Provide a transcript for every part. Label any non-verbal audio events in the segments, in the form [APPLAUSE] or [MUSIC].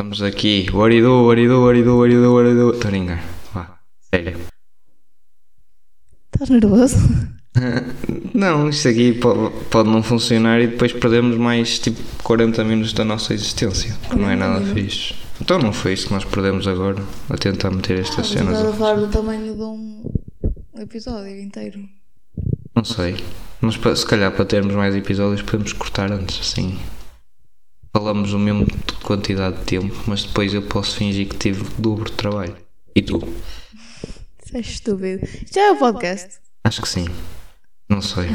Estamos aqui. What do you do, what do you do, what do you do, what do you do, what do you do? Estou a brincar. Vá, sério. Estás nervoso? [LAUGHS] Não, isto aqui pode, pode não funcionar e depois perdemos mais tipo 40 minutos da nossa existência. que Não é nada fixe. Então não foi isso que nós perdemos agora a tentar meter estas Mas cenas. estás a falar do tamanho de um episódio inteiro. Não sei. Mas se calhar para termos mais episódios podemos cortar antes, assim. Falamos o mesmo de quantidade de tempo, mas depois eu posso fingir que tive dobro de trabalho. E tu? Isso é estúpido. Já é o podcast. Acho que sim. Não sei.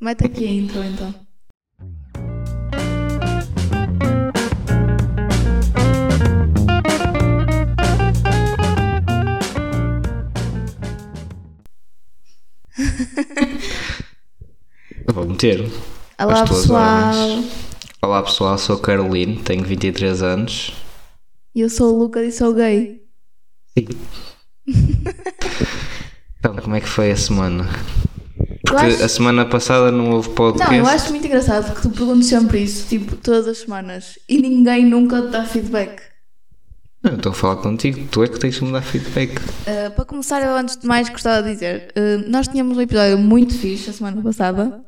Mete aqui a intro então. Vou meter. Olá pessoal, ordens. Olá pessoal, sou Caroline, tenho 23 anos. eu sou o Lucas e sou gay. Sim. [LAUGHS] então, como é que foi a semana? Porque acho- a semana passada não houve podcast. Não, eu acho muito engraçado que tu perguntes sempre isso, tipo, todas as semanas, e ninguém nunca te dá feedback. Não, eu estou a falar contigo, tu é que tens que me dar feedback. Uh, para começar, eu antes de mais gostava de dizer: uh, nós tínhamos um episódio muito fixe a semana passada,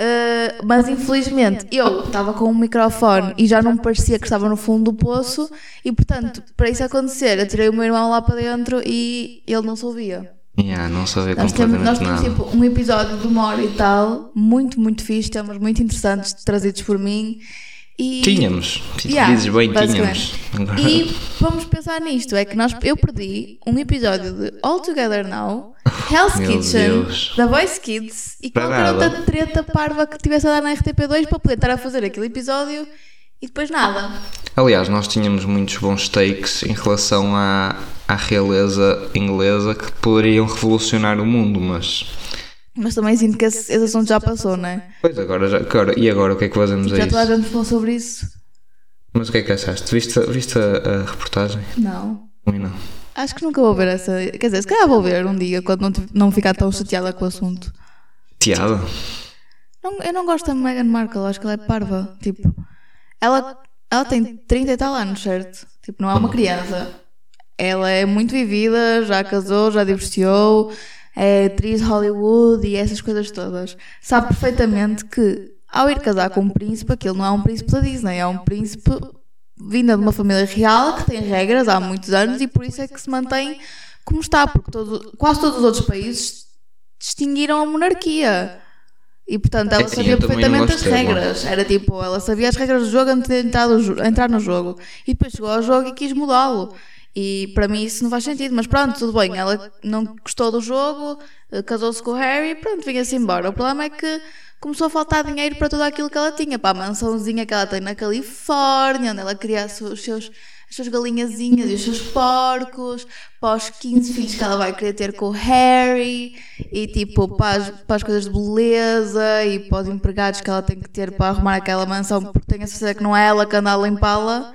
uh, mas infelizmente eu estava com um microfone e já não parecia que estava no fundo do poço, e portanto, para isso acontecer, eu tirei o meu irmão lá para dentro e ele não se ouvia. Yeah, não sabia Nós temos, nós temos tipo um episódio de uma hora e tal, muito, muito fixe, temas muito interessantes trazidos por mim. E, Tínhamos. Yeah, Dizes bem, tínhamos. E vamos pensar nisto: é que nós, eu perdi um episódio de All Together Now, Hell's Meu Kitchen, Deus. da Voice Kids e Para qualquer nada. outra treta parva que tivesse a dar na RTP2 para poder estar a fazer aquele episódio e depois nada. Aliás, nós tínhamos muitos bons takes em relação à, à realeza inglesa que poderiam revolucionar o mundo, mas. Mas também sinto que esse, esse assunto já passou, não é? Pois agora, já, agora- e agora o que é que fazemos Tipo, a já toda a gente falou sobre isso. Mas o que é que achaste? Viste, viste a, a reportagem? Não. Ou não? Acho que nunca vou ver essa. Quer dizer, se calhar vou ver um dia quando não, não ficar tão chateada com o assunto. Não, eu não gosto da Meghan Markle, acho que ela é parva. Tipo, ela, ela tem 30 e tal anos, certo? Tipo, não é uma criança. Ela é muito vivida, já casou, já divorciou, é atriz de Hollywood e essas coisas todas. Sabe perfeitamente que ao ir casar com um príncipe, aquilo não é um príncipe da Disney, é um príncipe vinda de uma família real que tem regras há muitos anos e por isso é que se mantém como está, porque todo- quase todos os outros países distinguiram a monarquia. E portanto ela É sabia perfeitamente as regras. Era tipo, ela sabia as regras do jogo antes de entrar no jogo. E depois chegou ao jogo e quis mudá-lo. E para mim isso não faz sentido, mas pronto, tudo bem. Ela não gostou do jogo, eh, casou-se com o Harry pronto, vinha-se embora. O problema é que começou a faltar dinheiro para tudo aquilo que ela tinha, para a mansãozinha que ela tem na Califórnia, onde ela cria os seus, as suas galinhazinhas e os seus porcos, para os 15 filhos que ela vai querer ter com o Harry, e tipo para as, para as coisas de beleza e para os empregados que ela tem que ter para arrumar aquela mansão, porque tenho a certeza que não é ela que anda a limpá-la.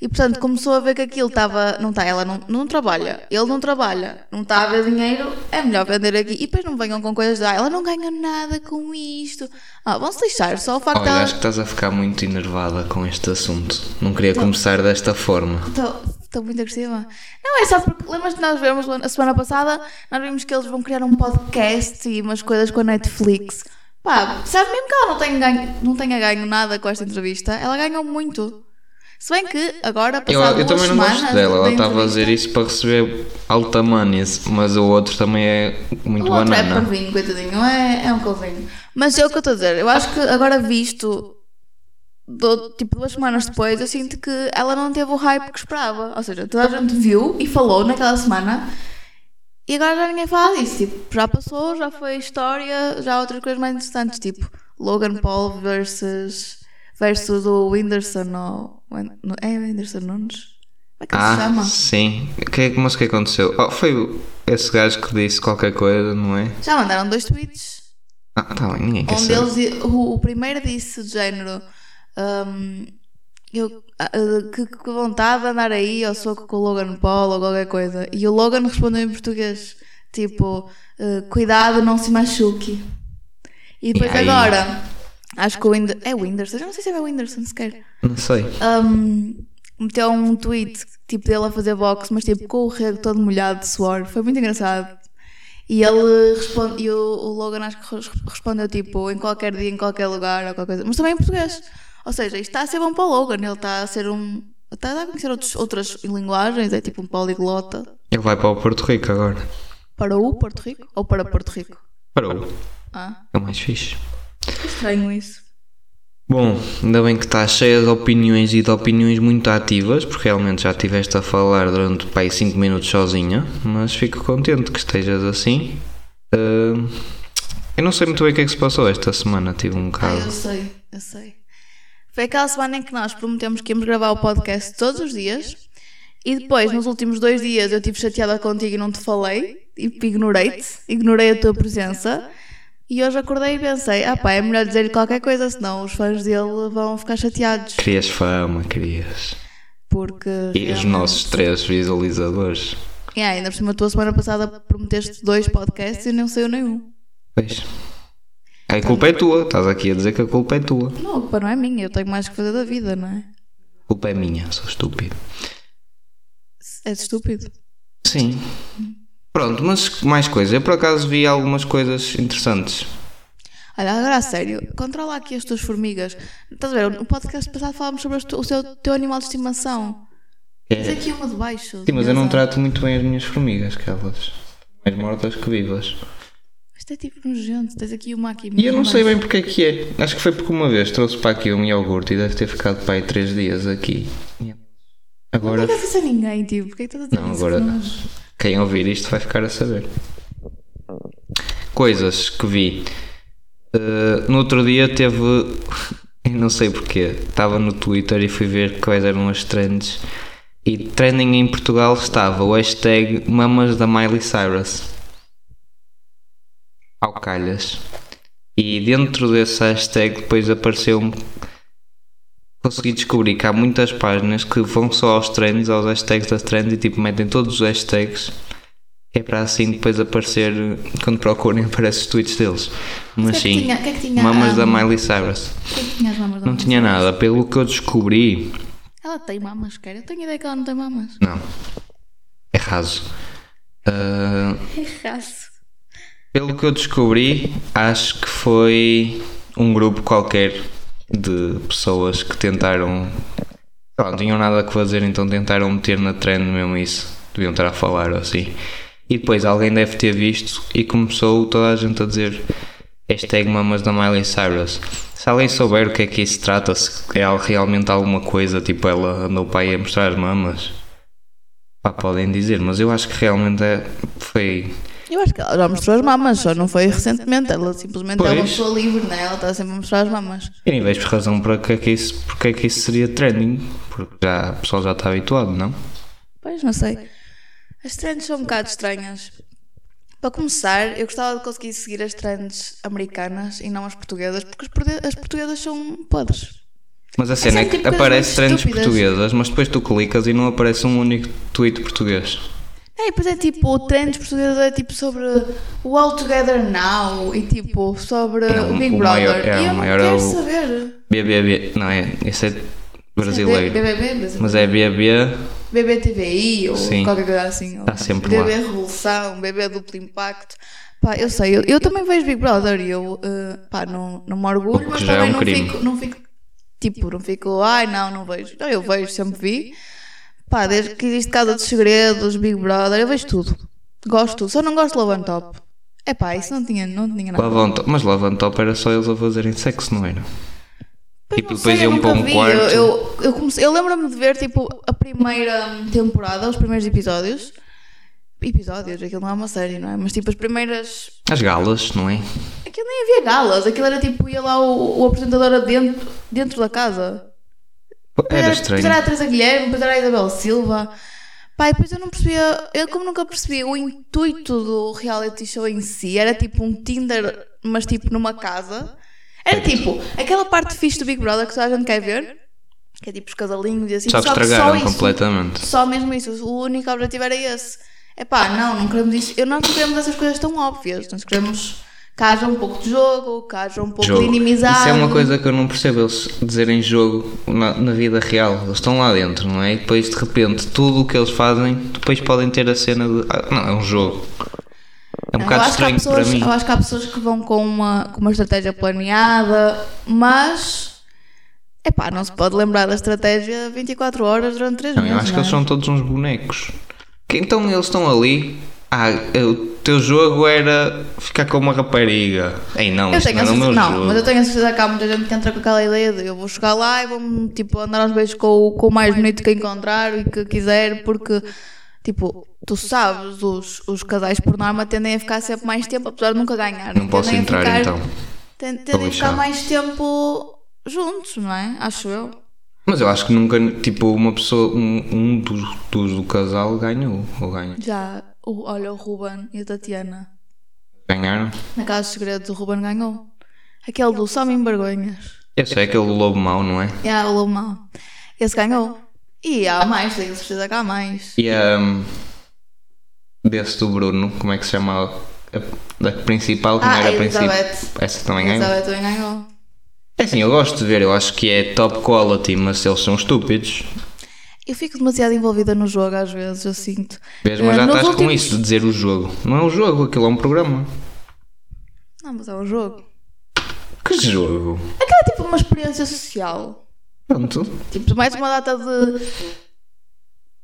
E portanto começou a ver que aquilo estava. Não está, ela não, não trabalha, ele não trabalha, não está a ver dinheiro, é melhor vender aqui. E depois não venham com coisas de ah, ela não ganha nada com isto. Ah, vão-se lixar, só o facto Olha, dela. acho que estás a ficar muito enervada com este assunto. Não queria começar desta forma. Estou muito agressiva. Não, é só porque lembras de nós vermos a semana passada, nós vimos que eles vão criar um podcast e umas coisas com a Netflix. Pá, sabe mesmo que ela não tenha ganho, não tenha ganho nada com esta entrevista? Ela ganhou muito. Se bem que agora, Eu, passado eu duas também não semanas gosto dela, ela estava a dizer isso para receber alta manis, mas o outro também é muito O outro é banana. parvinho, coitadinho, é, é um calvinho. Mas é o que eu estou a dizer, eu acho que agora visto, do- tipo duas semanas depois, eu sinto que ela não teve o hype que esperava. Ou seja, toda a gente viu e falou naquela semana e agora já ninguém fala disso. Tipo, já passou, já foi história, já há outras coisas mais interessantes, tipo Logan Paul versus, versus o Whindersson ou. É o Whindersson Nunes? Como é que ele se Ah, chama? sim. O que é, mas o que aconteceu? Oh, foi esse gajo que disse qualquer coisa, não é? Já mandaram dois tweets. Ah, tá bem, ninguém quer Onde saber. eles, o, o primeiro disse de género hum, eu, ah, ah, que, que vontade de andar aí ao soco com o Logan Paul ou qualquer coisa. E o Logan respondeu em português, tipo, ah, cuidado, não se machuque. E depois E agora, acho que o Whindersson, é o Whindersson, eu não sei se é o Whindersson sequer. Não sei. Hum, meteu um tweet tipo dele a fazer boxe, mas tipo com o rego todo molhado de suor. Foi muito engraçado. E ele responde, e o, o Logan acho que res- respondeu tipo em qualquer dia, em qualquer lugar, ou qualquer coisa, mas também em português. Ou seja, isto está a ser bom para o Logan, ele está a ser um. Está a conhecer outros, outras linguagens, é tipo um poliglota. Ele vai para o Porto Rico agora. Para o Porto Rico? Ou para Porto Rico? Parou. Ah, É o mais fixe. Estranho isso. Bom, ainda bem que está cheia de opiniões e de opiniões muito ativas, porque realmente já estiveste a falar durante pai 5 minutos sozinha, mas fico contente que estejas assim. Ah, eu não sei muito bem o que é que se passou esta semana, tive um Ah, bocado. eu sei, eu sei. Foi aquela semana em que nós prometemos que íamos gravar o podcast todos os dias e depois, nos últimos dois dias, eu estive chateada contigo e não te falei e ignorei-te, ignorei a tua presença. E hoje acordei e pensei: ah pá, é melhor dizer-lhe qualquer coisa, senão os fãs dele vão ficar chateados. Querias fama, querias. Porque. E os nossos três visualizadores. E ainda por cima, a tua semana passada prometeste dois podcasts e não saiu nenhum. Pois. A culpa é tua, estás aqui a dizer que a culpa é tua. Não, a culpa não é minha, eu tenho mais que fazer da vida, não é? A culpa é minha, sou estúpido. É estúpido. Sim. Pronto, mas mais coisas. Eu por acaso vi algumas coisas interessantes. Olha, agora a sério, controla aqui as tuas formigas. Estás a ver? No podcast passado falámos sobre tu- o seu, teu animal de estimação. Tens É. aqui uma de baixo. Sim, mas eu não trato muito bem as minhas formigas, que elas mais mortas que vivas. Isto é tipo nojento. Tens aqui uma aqui. E eu não sei bem porque é que é. Acho que foi porque uma vez trouxe para aqui um iogurte e deve ter ficado para aí 3 dias aqui. Agora, Não isso a ninguém, tipo. Porquê que estás a dizer Não, isso? agora- nojo. Quem ouvir isto vai ficar a saber. Coisas que vi. Uh, no outro dia teve. [LAUGHS] Não sei porquê. Estava no Twitter e fui ver quais eram as trends. E trending em Portugal estava o hashtag Mamas da Miley Cyrus. Ao calhas. E dentro desse hashtag depois apareceu-me. Consegui descobrir que há muitas páginas que vão só aos trends, aos hashtags das trends e tipo metem todos os hashtags. É para assim depois aparecer, quando procurem, [LAUGHS] aparecem os tweets deles. Mas O que é que sim, tinha- que é que tinha, mamas da Miley Cyrus. Que é que tinha as mamas da Não tinha nada, pelo que eu descobri, Ela tem mamas, quer? Eu tenho ideia que ela não tem mamas. não. É raso. Ah, [LAUGHS] É raço. pelo que eu descobri, acho que foi um grupo qualquer de pessoas que tentaram. lá, Não tinham nada a fazer, então tentaram meter na trend mesmo isso. Deviam estar a falar ou assim. E depois alguém deve ter visto e começou toda a gente a dizer hashtag mamas da Miley Cyrus. Se alguém souber o que é que isso trata, se é realmente alguma coisa, tipo ela andou para aí a mostrar as mamas, pá, podem dizer, mas eu acho que realmente é, foi Eu acho que ela já mostrou as mamas, só não foi recentemente. Ela simplesmente é uma Pois. pessoa livre, né? Ela está sempre a mostrar as mamas. Eu nem vejo razão para que é que isso, porque é que isso seria trending, porque já, o pessoal já está habituado, não? Pois, não sei. As trends são um bocado estranhas. Para começar, eu gostava de conseguir seguir as trends americanas e não as portuguesas, porque as, portu- as portuguesas são podres. Mas a cena é, sempre que tipo coisas aparece trends estúpidas. portuguesas, mas depois tu clicas e não aparece um único tweet português. É, e depois é tipo, trends portuguesas é tipo sobre o All Together Now e tipo sobre É, o o- Big o Brother. maior- é, e o eu não maior é quero o- saber. BBB, não é? Esse é brasileiro. BBB, brasileiro. Mas é BB, BBTVI ou Sim. qualquer coisa assim. ou Tá sempre lá. BB Revolução, BB Duplo Impacto. Pá, eu sei, eu, eu também vejo Big Brother e eu, eh, pá, não, não me orgulho, mas já é também um não, crime. fico, não fico, tipo, não fico, ai não, não vejo. Não, eu vejo, sempre vi. Pá, desde que existe Casa dos Segredos, Big Brother, eu vejo tudo. Gosto tudo, só não gosto de Love and Top. É pá, isso não tinha, não tinha nada. Love on Top. Mas Love on Top era só eles a fazerem sexo, não era? Pois Tipo, não depois sei, iam para um vi. quarto. Eu, eu, eu, comecei- eu lembro-me de ver tipo a primeira temporada, os primeiros episódios. Episódios, aquilo não é uma série, não é? Mas tipo as primeiras. As galas, não é? Aquilo nem havia galas, aquilo era tipo, ia lá o, o apresentador dentro, dentro da casa. Era Depois estranho. era a Teresa Guilherme, depois era a Isabel Silva. Pá, e depois eu não percebia, eu como nunca percebi o intuito do reality show em si, era tipo um Tinder, mas tipo numa casa. Era tipo, aquela parte fixe do Big Brother que toda a gente quer ver, que é tipo os casalinhos e assim, Só que só estragaram isso- completamente. Só mesmo isso, o único objetivo era esse. É pá, não, não queremos isso. Eu não queremos essas coisas tão óbvias. Nós queremos, Que haja um pouco de jogo, que haja um pouco Jogo. de inimizade. Isso é uma coisa que eu não percebo eles dizerem jogo na, na vida real. Eles estão lá dentro, não é? E depois de repente tudo o que eles fazem, depois podem ter a cena de. Ah, não, é um jogo. É um Eu bocado que estranho pessoas, para mim. eu acho que há pessoas que vão com uma, com uma estratégia planeada, mas. Epá, não se pode lembrar da estratégia 24 horas durante 3 Não, meses. eu acho que não é? eles são todos uns bonecos. Que Então eles estão ali. Ah, o teu jogo era ficar com uma rapariga. Ei, não, Eu tenho não certeza, não, mas eu tenho a certeza que há muita gente que entra com aquela ideia de eu vou chegar lá e vou tipo, andar aos beijos com, o- com o mais bonito que encontrar e que quiser, porque tipo, tu sabes, os, os casais por norma tendem a ficar sempre mais tempo, apesar de nunca ganhar. Não posso Tendem entrar ficar- então. ten- Tendem a ficar mais tempo juntos, não é? Acho eu. Mas eu acho que nunca, tipo, uma pessoa, um, um dos, dos do casal ganhou. Ou ganha. Já, o- olha, o Ruben e a Tatiana. Ganharam. Na Casa dos Segredos, o Ruben ganhou. Aquele do Só Me Vergonhas. Esse é aquele lobo mau, não é? É, o Lobo Mau. Esse ganhou. E há mais, tenho certeza que há mais. E um, desse do Bruno, como é que se chama? A, da principal, que não Ah, era a principal. Essa também ganhou. Elizabeth também ganhou. É assim, eu gosto de ver, eu acho que é top quality, mas eles são estúpidos. Eu fico demasiado envolvida no jogo às vezes, eu sinto. Vês, mas Eh, já nos estás com últimos- isso de dizer o jogo. Não é um jogo, aquilo é um programa. Não, mas é um jogo. Que jogo? Aquela é tipo uma experiência social. Pronto. Tipo, metes uma data de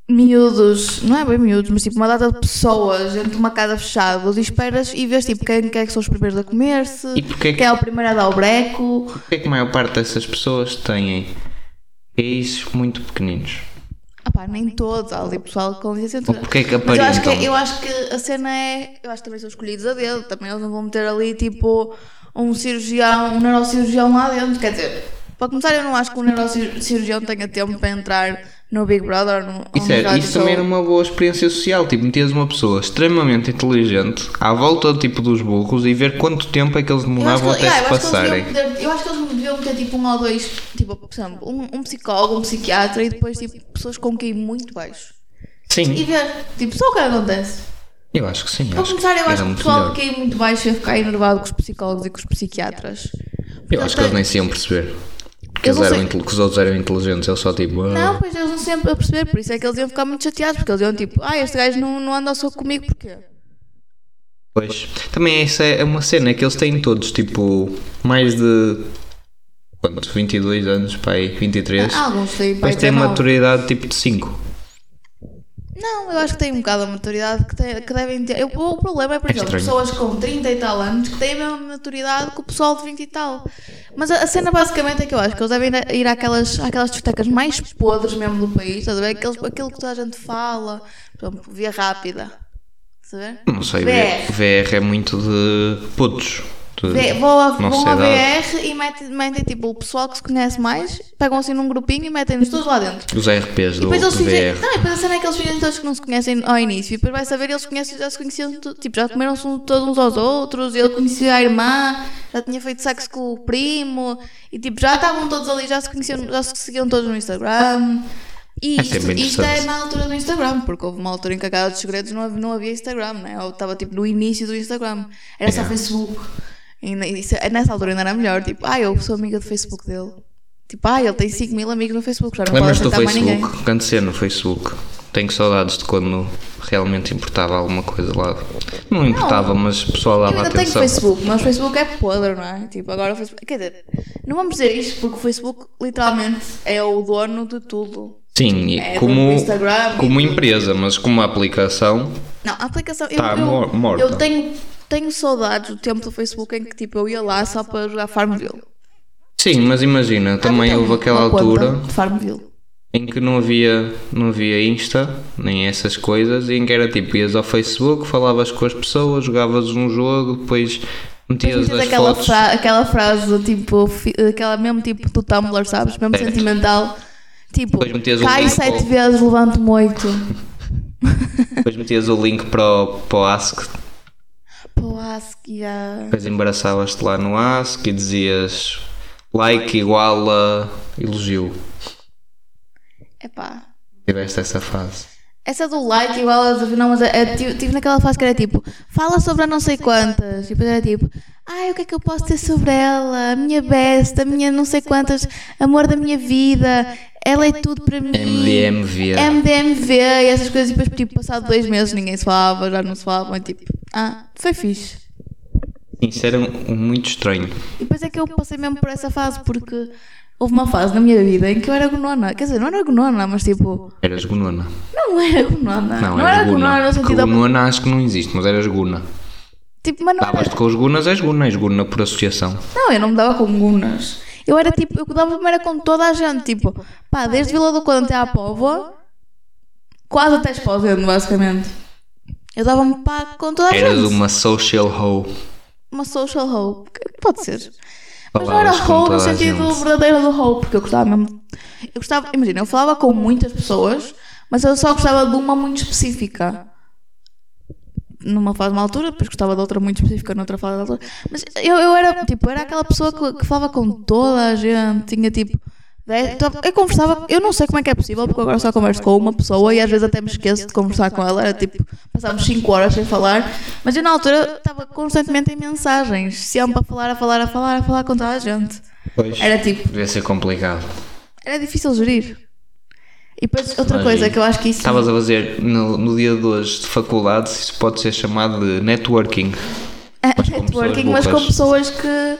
miúdos, não é bem miúdos, mas tipo uma data de pessoas dentro de uma casa fechada e esperas e vês tipo quem, quem é que são os primeiros a comer-se, que, quem é o primeiro a dar o breco. porquê que a maior parte dessas pessoas têm gays muito pequeninos? Ah pá, nem todos, há ali pessoal com licença. Ou porquê que Mas eu acho, que, aparentam? eu acho que a cena é. Eu acho que também são escolhidos a dedo. Também eles não vão meter ali tipo um cirurgião, um neurocirurgião lá dentro. Quer dizer, para começar, eu não acho que um neurocirurgião tenha tempo para entrar no Big Brother. No, Isso, é, isso também era uma boa experiência social. Tipo, metias uma pessoa extremamente inteligente à volta tipo, dos burros e ver quanto tempo é que eles demoravam até yeah, se eu, acho que eles passarem. deviam meter, eu acho que eles deviam meter tipo um ou dois, tipo, por exemplo, um, um psicólogo, um psiquiatra e depois tipo pessoas com QI muito baixo. E Sim, ver, tipo, só o que acontece. eu acho que sim. Para começar, eu acho que o pessoal melhor. que QI muito baixo ia ficar enervado com os psicólogos e com os psiquiatras. Eu acho que eles nem se iam perceber. Que, Eu eles eram que os outros eram inteligentes, eles só tipo. "Ah". Não, pois eles não sempre a perceber, por isso é que eles iam ficar muito chateados, porque eles iam tipo, ah, este gajo não, não anda só comigo, porquê? Pois. Também essa é uma cena é que eles têm todos tipo mais de. Quanto? 22 anos, pai, 23. Ah, Alguns têm pai mas têm 19. maturidade tipo de 5. Não, eu acho que têm um bocado a maturidade que, tem- que devem ter. Eu- o problema é, por É exemplo, estranho. pessoas com 30 e tal anos que têm a mesma maturidade que o pessoal de 20 e tal. Mas a, a cena basicamente é que eu acho que eles devem ir àquelas, àquelas discotecas mais podres mesmo do país, estás a ver? Aqueles, aquilo que toda a gente fala, por exemplo, via rápida. Estás a ver? Não sei, VR. VR é muito de putos. De Vê- vou a, vão. VR e metem, metem tipo o pessoal que se conhece mais, pegam assim num grupinho e metem-nos todos lá dentro. Os RPs E do, depois eles do. VR. Não, e depois a cena é que eles fingem todos que não se conhecem ao início. E depois vai saber, eles conhecem, já se conheciam, tipo, já comeram-se todos uns aos outros. Ele conhecia a irmã, já tinha feito sexo com o primo. E tipo, já estavam todos ali, já se conheciam, já se seguiam todos no Instagram. E É isto, sempre isto é na altura do Instagram, porque houve uma altura em que a Casa dos Segredos não havia, não havia Instagram, né? Estava tipo no início do Instagram. Era só Yeah. Facebook. E isso- nessa altura ainda era melhor. Tipo, ah, eu sou amiga do Facebook dele. Tipo, ah, ele tem 5 mil amigos no Facebook, já não pode Lembras-te do aceitar mais ninguém. Facebook? Quando ser no Facebook. Tenho saudades de quando realmente importava alguma coisa lá. Não importava, mas o pessoal Eu dava ainda tenho atenção. Facebook, mas o Facebook é podre, não é? Tipo, agora o Facebook. Quer dizer, não vamos dizer isto porque o Facebook literalmente é o dono de tudo. Sim, É, como, como empresa, mas como aplicação. Não, a aplicação. Eu, Tá eu, mor- morta. eu tenho, tenho saudades do tempo do Facebook em que tipo, eu ia lá só para jogar Farmville. Sim, mas imagina, também Tenho houve aquela altura em que não havia, não havia Insta, nem essas coisas, e em que era tipo, ias ao Facebook, falavas com as pessoas, jogavas um jogo, depois metias as aquela, fotos. fra- aquela frase tipo, aquela mesmo tipo do Tumblr, sabes? Mesmo Certo. sentimental. Tipo, cai link sete vezes, levanto-me oito. Depois metias o link para o, para o Ask, Acho que já. depois embaraçavas-te lá no Ask e dizias like igual a elogio. Epá. Tiveste essa fase. Essa do like igual a não, mas é, tive, tive naquela fase que era tipo, fala sobre a não sei quantas. E depois era tipo, Ai, o que é que eu posso ter sobre ela? A minha best, a minha não sei quantas, amor da minha vida, ela é tudo para mim. MDMV. MDMV e essas coisas. E depois, tipo, passado dois meses ninguém se falava, já não se falava. Tipo, ah, foi fixe. Isso era muito estranho. E depois é que eu passei mesmo por essa fase, porque houve uma fase na minha vida em que eu era gonona. Quer dizer, não era gonona, mas tipo, Eras gunona. não era gonona. Não, Não, eras era gonona guna. no Porque sentido. gunona acho que não existe, mas eras guna. Tipo, mas não era. Davas-te com os gunas, és guna. És guna por associação. Não, eu não me dava com gunas. Eu era tipo, eu dava-me era com toda a gente. Tipo, pá, desde Vila do Conde até à Póvoa, quase até Esposendo, basicamente. Eu dava-me pá com toda a Eras gente. uma social hoe. Uma social hoe. Pode ser. Mas não era hoe no sentido verdadeiro do hoe, porque eu gostava mesmo. Eu gostava, imagina, eu falava com muitas pessoas, mas eu só gostava de uma muito específica. Numa fase de uma altura, depois gostava de outra muito específica noutra fase de altura. Mas eu, eu era, tipo, era aquela pessoa que, que falava com toda a gente, tinha tipo. Dez- então, Eu conversava, eu não sei como é que é possível, porque eu agora só converso com uma pessoa e às vezes até me esqueço de conversar com ela. Era tipo, passámos 5 horas sem falar, mas eu na altura estava constantemente em mensagens, sempre a falar, a falar, a falar, a falar com toda a gente. Pois. Era tipo, Devia ser complicado. era difícil gerir. E depois outra Mas coisa que eu acho que isso. Estavas a fazer no, no dia de hoje de faculdade, isso pode ser chamado de networking. Mas com networking, pessoas mas com pessoas que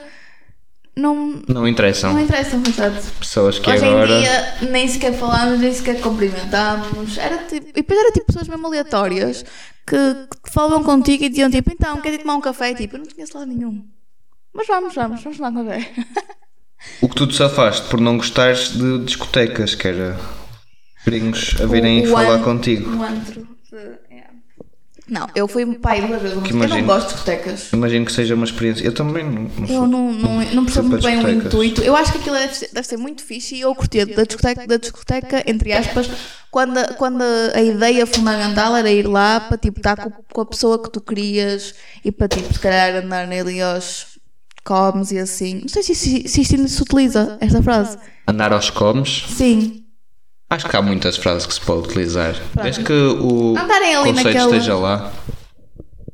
não, Não interessam. não interessam, exato. Pessoas que Hoje agora. em dia nem sequer falámos, nem sequer cumprimentámos. Era tipo, e depois era tipo pessoas mesmo aleatórias que, que falavam contigo e diziam tipo, então, quer ir tomar um café? E, tipo, eu não conheço lá nenhum. Mas vamos, vamos, vamos tomar um café. [LAUGHS] O que tu te safaste por não gostares de discotecas, que era gringos a virem O- o falar an- contigo. Um antro. de-. Não, eu fui pai duas vezes. Que Eu não imagino. gosto de discotecas. Imagino que seja uma experiência. Eu também não, não Eu não, não, não percebo muito bem o intuito. Eu acho que aquilo deve ser, deve ser muito fixe e eu curtia da discoteca, da discoteca entre aspas, quando, a- quando a ideia fundamental era ir lá para tipo, estar com, com a pessoa que tu querias e para tipo, se calhar andar ali aos comes e assim. Não sei se, se, se isto ainda se utiliza, esta frase. Andar aos comes. Sim. Acho que há muitas frases que se pode utilizar. Desde que o conceito naquela- esteja lá.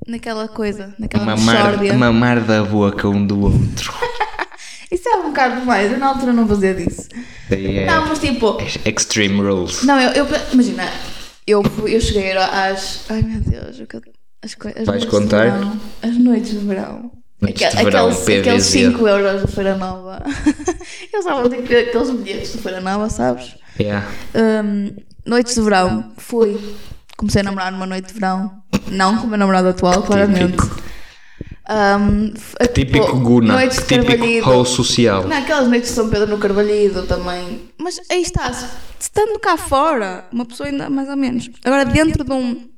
Naquela coisa, naquela Mamar, mamar da boca um do outro. [LAUGHS] Isso é um bocado demais. Eu na altura não fazia disso. É Não, mas tipo, extreme rules. Não, eu, eu imagina, eu, eu cheguei às. Ai meu Deus, o que eu- as, as Vais noites contar? De verão, as noites de verão. Noites de verão, aqueles, aqueles PVZ. 5 euros do Feira Nova. [LAUGHS] eu usava tipo, aqueles bilhetes do Feira Nova, sabes? Yeah. Hum, noites de verão, fui. Comecei a namorar numa noite de verão. Não com o meu namorado atual, claramente. Hum, f- Típico tipo, Guna. Noites de Típico hoe social. Não, aquelas noites de São Pedro no Carvalhido também. Mas aí está, estando cá fora, uma pessoa ainda mais ou menos. Agora, dentro de um,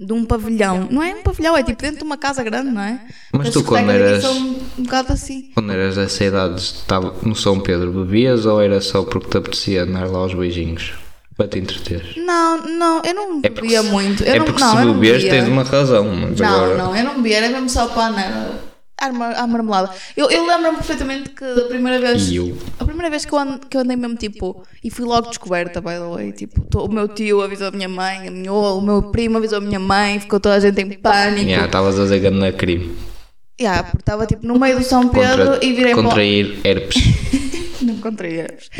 de um pavilhão, não é um pavilhão, é tipo dentro de uma casa grande, não é? Mas As tu, quando eras- São um bocado assim. Quando eras dessa idade, estava no São Pedro, bebias ou era só porque te apetecia andar lá aos beijinhos? Para te entreter? Não, não, eu não É bebia se- muito. Eu é não, porque não, se eu não bebes bebia. tens uma razão, mas Não, agora. não, eu não bebia, era mesmo só para andar à mar- à marmelada. Eu, eu lembro-me perfeitamente que da primeira vez. A primeira vez que eu, and- que eu andei mesmo tipo. E fui logo descoberta, by the way. Tipo, to- o meu tio avisou a minha mãe, a minha, o meu primo avisou a minha mãe, ficou toda a gente em pânico. Yeah, Estavas a dizer grande crime. Yeah, porque estava tipo no meio do São Pedro Contra, e virei contrair herpes. [LAUGHS] Não encontrei erros.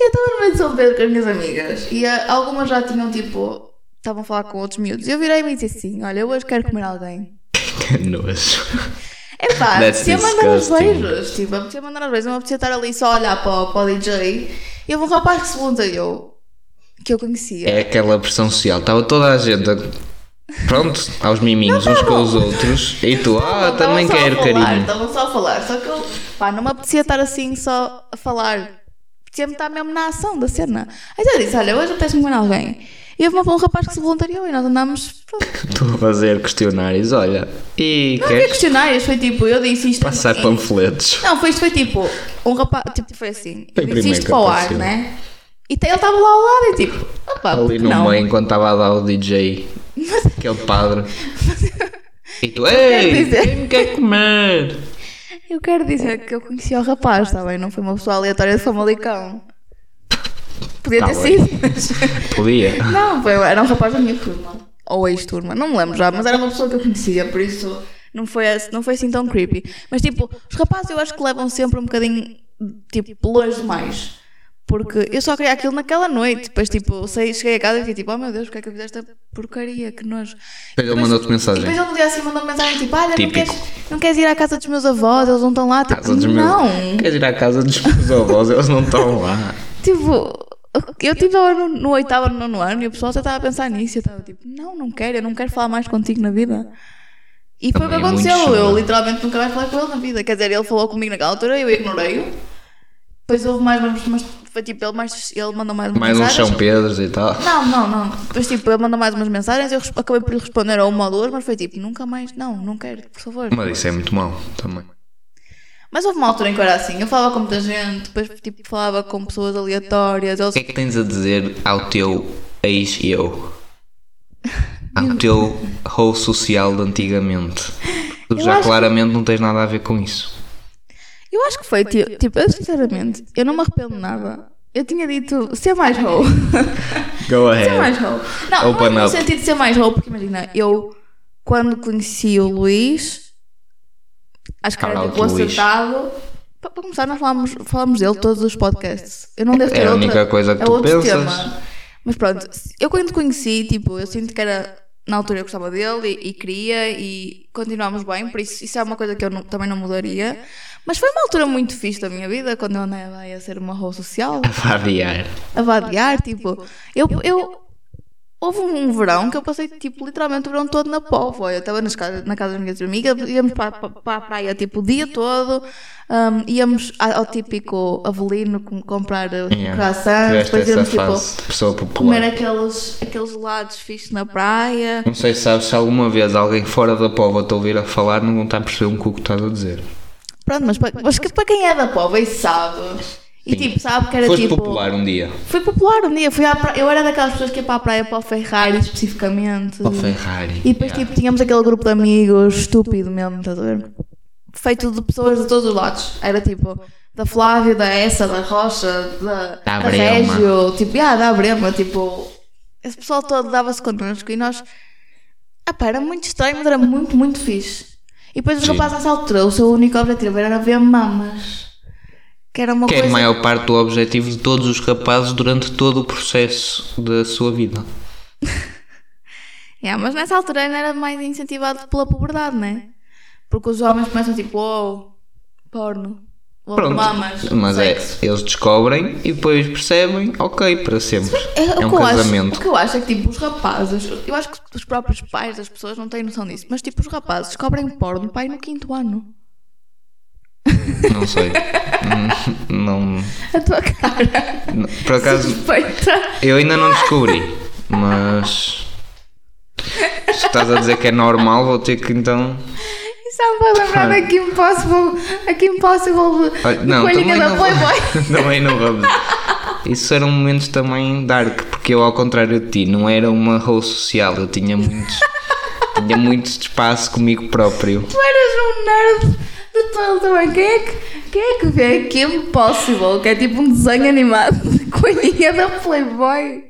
Eu estava no meio de São Pedro com as minhas amigas e ah, algumas já tinham tipo. Estavam a falar com outros miúdos. E eu virei-me e disse assim: Olha, eu hoje quero comer alguém. [LAUGHS] que nojo. [LAUGHS] Pá, apetecia mandar os disgusting. beijos. Tipo, apetecia mandar os beijos. Não apetecia estar ali só a olhar para, o- para o DJ. E houve um rapaz que se voluntariou, que eu conhecia. É aquela pressão social. Estava toda a gente a- pronto, aos miminhos uns com os outros. E tu, ah, também quero falar, carinho. Estavam só a falar. Só que eu, pá, não me apetecia estar assim só a falar. Apetecia-me estar mesmo na ação da cena. Aí eu disse: Olha, hoje apetece-me comer alguém. E houve um rapaz que se voluntariou e nós andámos. Estou a fazer questionários, olha. E Não queres questionários, foi tipo, eu disse isto. passar e- panfletos? Não, foi isto, foi tipo, um rapaz, tipo, foi assim, Foi eu disse isto para o ar, né? E ele estava lá ao lado e tipo, opa, Ali no não? meio, enquanto estava a dar o DJ, aquele padre. [LAUGHS] E tu, ei, dizer- quem me quer comer? Eu quero dizer que eu conhecia o rapaz, está bem? Não foi uma pessoa aleatória de Famalicão. Podia Tá ter bem. sido, [LAUGHS] mas... Podia. Não, foi, era um rapaz da minha turma. Ou ex-turma, não me lembro já, mas era uma pessoa que eu conhecia, por isso Não foi, assim- não foi assim tão creepy. Mas tipo, os rapazes eu acho que levam sempre um bocadinho tipo longe demais. Porque eu só queria aquilo naquela noite. Depois, tipo, saí, cheguei a casa e fiquei tipo, oh meu Deus, porque é que eu fiz esta porcaria? Que nojo. Depois ele mandou-te E mensagem. depois ele no dia assim mandou mensagem tipo, olha, não queres, não queres ir à casa dos meus avós? Eles não estão lá. Tipo, Casa dos meus- não. [LAUGHS] Queres ir à casa dos meus avós? Eles não estão lá. Tipo, eu estive no, no oitavo ano, nono ano e o pessoal já estava a pensar nisso. Eu estava tipo, não, não quero, eu não quero falar mais contigo na vida. E foi o que é aconteceu. Eu literalmente nunca mais falei com ele na vida. Quer dizer, ele falou comigo naquela altura eu ignorei-o. Depois houve mais umas. umas- Foi tipo, ele, mais, ele mandou mais umas Mais uns mensagens. São Pedros e tal. Não, não, não. Depois tipo, ele mandou mais umas mensagens. Eu acabei por lhe responder a uma ou duas, mas foi tipo, nunca mais. Não, não quero, por favor. Mas isso é muito mau também. Mas houve uma altura em que eu era assim. Eu falava com muita gente, depois tipo, falava com pessoas aleatórias. Eles O que é que tens a dizer ao teu ex-eu? [LAUGHS] Ao teu rol social de antigamente? Tu já que- claramente não tens nada a ver com isso. Eu acho que foi, ti- tipo, eu sinceramente, eu não me arrependo de nada. Eu tinha dito ser mais hoe. [LAUGHS] Go ser mais hoe. Não, Open não é no sentido de ser mais hoe, porque imagina, eu, quando conheci o Luís, acho que era tipo acertado. Pa- Para começar, nós falamos, falamos dele todos os podcasts. Eu não devo ter É a outra- única coisa que é tu outro pensas. tema. Mas pronto, eu quando te conheci, tipo, eu sinto que era. Na altura eu gostava dele e, e queria e continuámos bem, por isso isso é uma coisa que eu não- também não mudaria. Mas foi uma altura muito fixe da minha vida quando eu andava a ser uma rua social, A variar. a vadear, tipo. Eu, eu, houve um verão que eu passei, tipo, literalmente o verão todo na Póvoa. Eu estava na casa das minhas amigas, íamos para, para, para a praia, tipo, o dia todo. hum, íamos ao típico Avelino com- comprar uh, Yeah. croissants, depois íamos, tipo, comer aqueles, aqueles gelados fixos na praia. Não sei se sabes se alguma vez alguém fora da pova te ouvir a falar, não estar a perceber um cu que estás a dizer. Pronto, mas para, mas que- para quem é da Póvoa e sabe, e Sim. tipo, sabe que era Foste tipo. popular um dia. Fui popular um dia, fui à praia. Eu era daquelas pessoas que ia para a praia para o Ferrari especificamente. Para o Ferrari. E depois, Yeah. tipo, tínhamos aquele grupo de amigos estúpido mesmo, estás a ver? Feito de pessoas de todos os lados. Era tipo, da Flávia, da Essa, da Rocha, da, Da da. Régio, tipo, ah, da Brema, tipo, esse pessoal todo dava-se connosco e nós, ah pá, era muito estranho, mas era muito, muito fixe. E depois os Sim. rapazes nessa altura, o seu único objetivo era ver mamas. Que era uma Que é coisa. a maior parte do objetivo de todos os rapazes durante todo o processo da sua vida. [LAUGHS] Yeah, mas nessa altura ainda era mais incentivado pela puberdade, né? Porque os homens começam tipo, oh, porno, oh, Pronto. mamas, Mas sexo. é, eles descobrem e depois percebem, ok, para sempre. É, É, o um que eu acho- casamento. o que eu acho é que tipo, os rapazes, eu acho que os próprios pais das pessoas não têm noção disso, mas tipo, os rapazes descobrem porno pai no quinto ano. Não sei. [LAUGHS] Não, A tua cara. Por acaso, Suspeita. eu ainda não descobri, mas. Se estás a dizer que é normal, vou ter que então. Me vai lembrar da Kim Possible, a Kim Possible Não, também da não, Playboy. [LAUGHS] também não vamos. Isso eram momentos também dark, porque eu, ao contrário de ti, não era uma role social, eu tinha muitos, [LAUGHS] tinha muito espaço comigo próprio. Tu eras um nerd de todo também. Quem é que, quem é que vê Kim Possible, que é tipo um desenho animado de coelhinha da Playboy?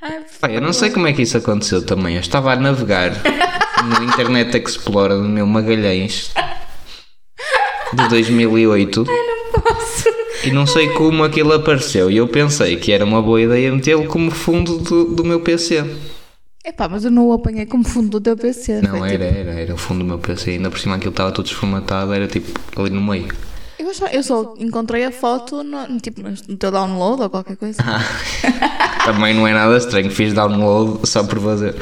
Ai, Pá, eu não sei como é que isso aconteceu também. Eu estava a navegar no Internet Explorer do meu Magalhães de 2008 não posso. e não sei como aquilo apareceu. E eu pensei que era uma boa ideia metê-lo como fundo do, do meu PC. Epá, mas eu não o apanhei como fundo do teu PC. Não, foi era, tipo- era, era o fundo do meu PC. Ainda por cima aquilo estava todo desformatado, era tipo ali no meio. Eu, só, eu só encontrei a foto no, tipo, no teu download ou qualquer coisa. [LAUGHS] Também não é nada estranho, fiz download só por fazer.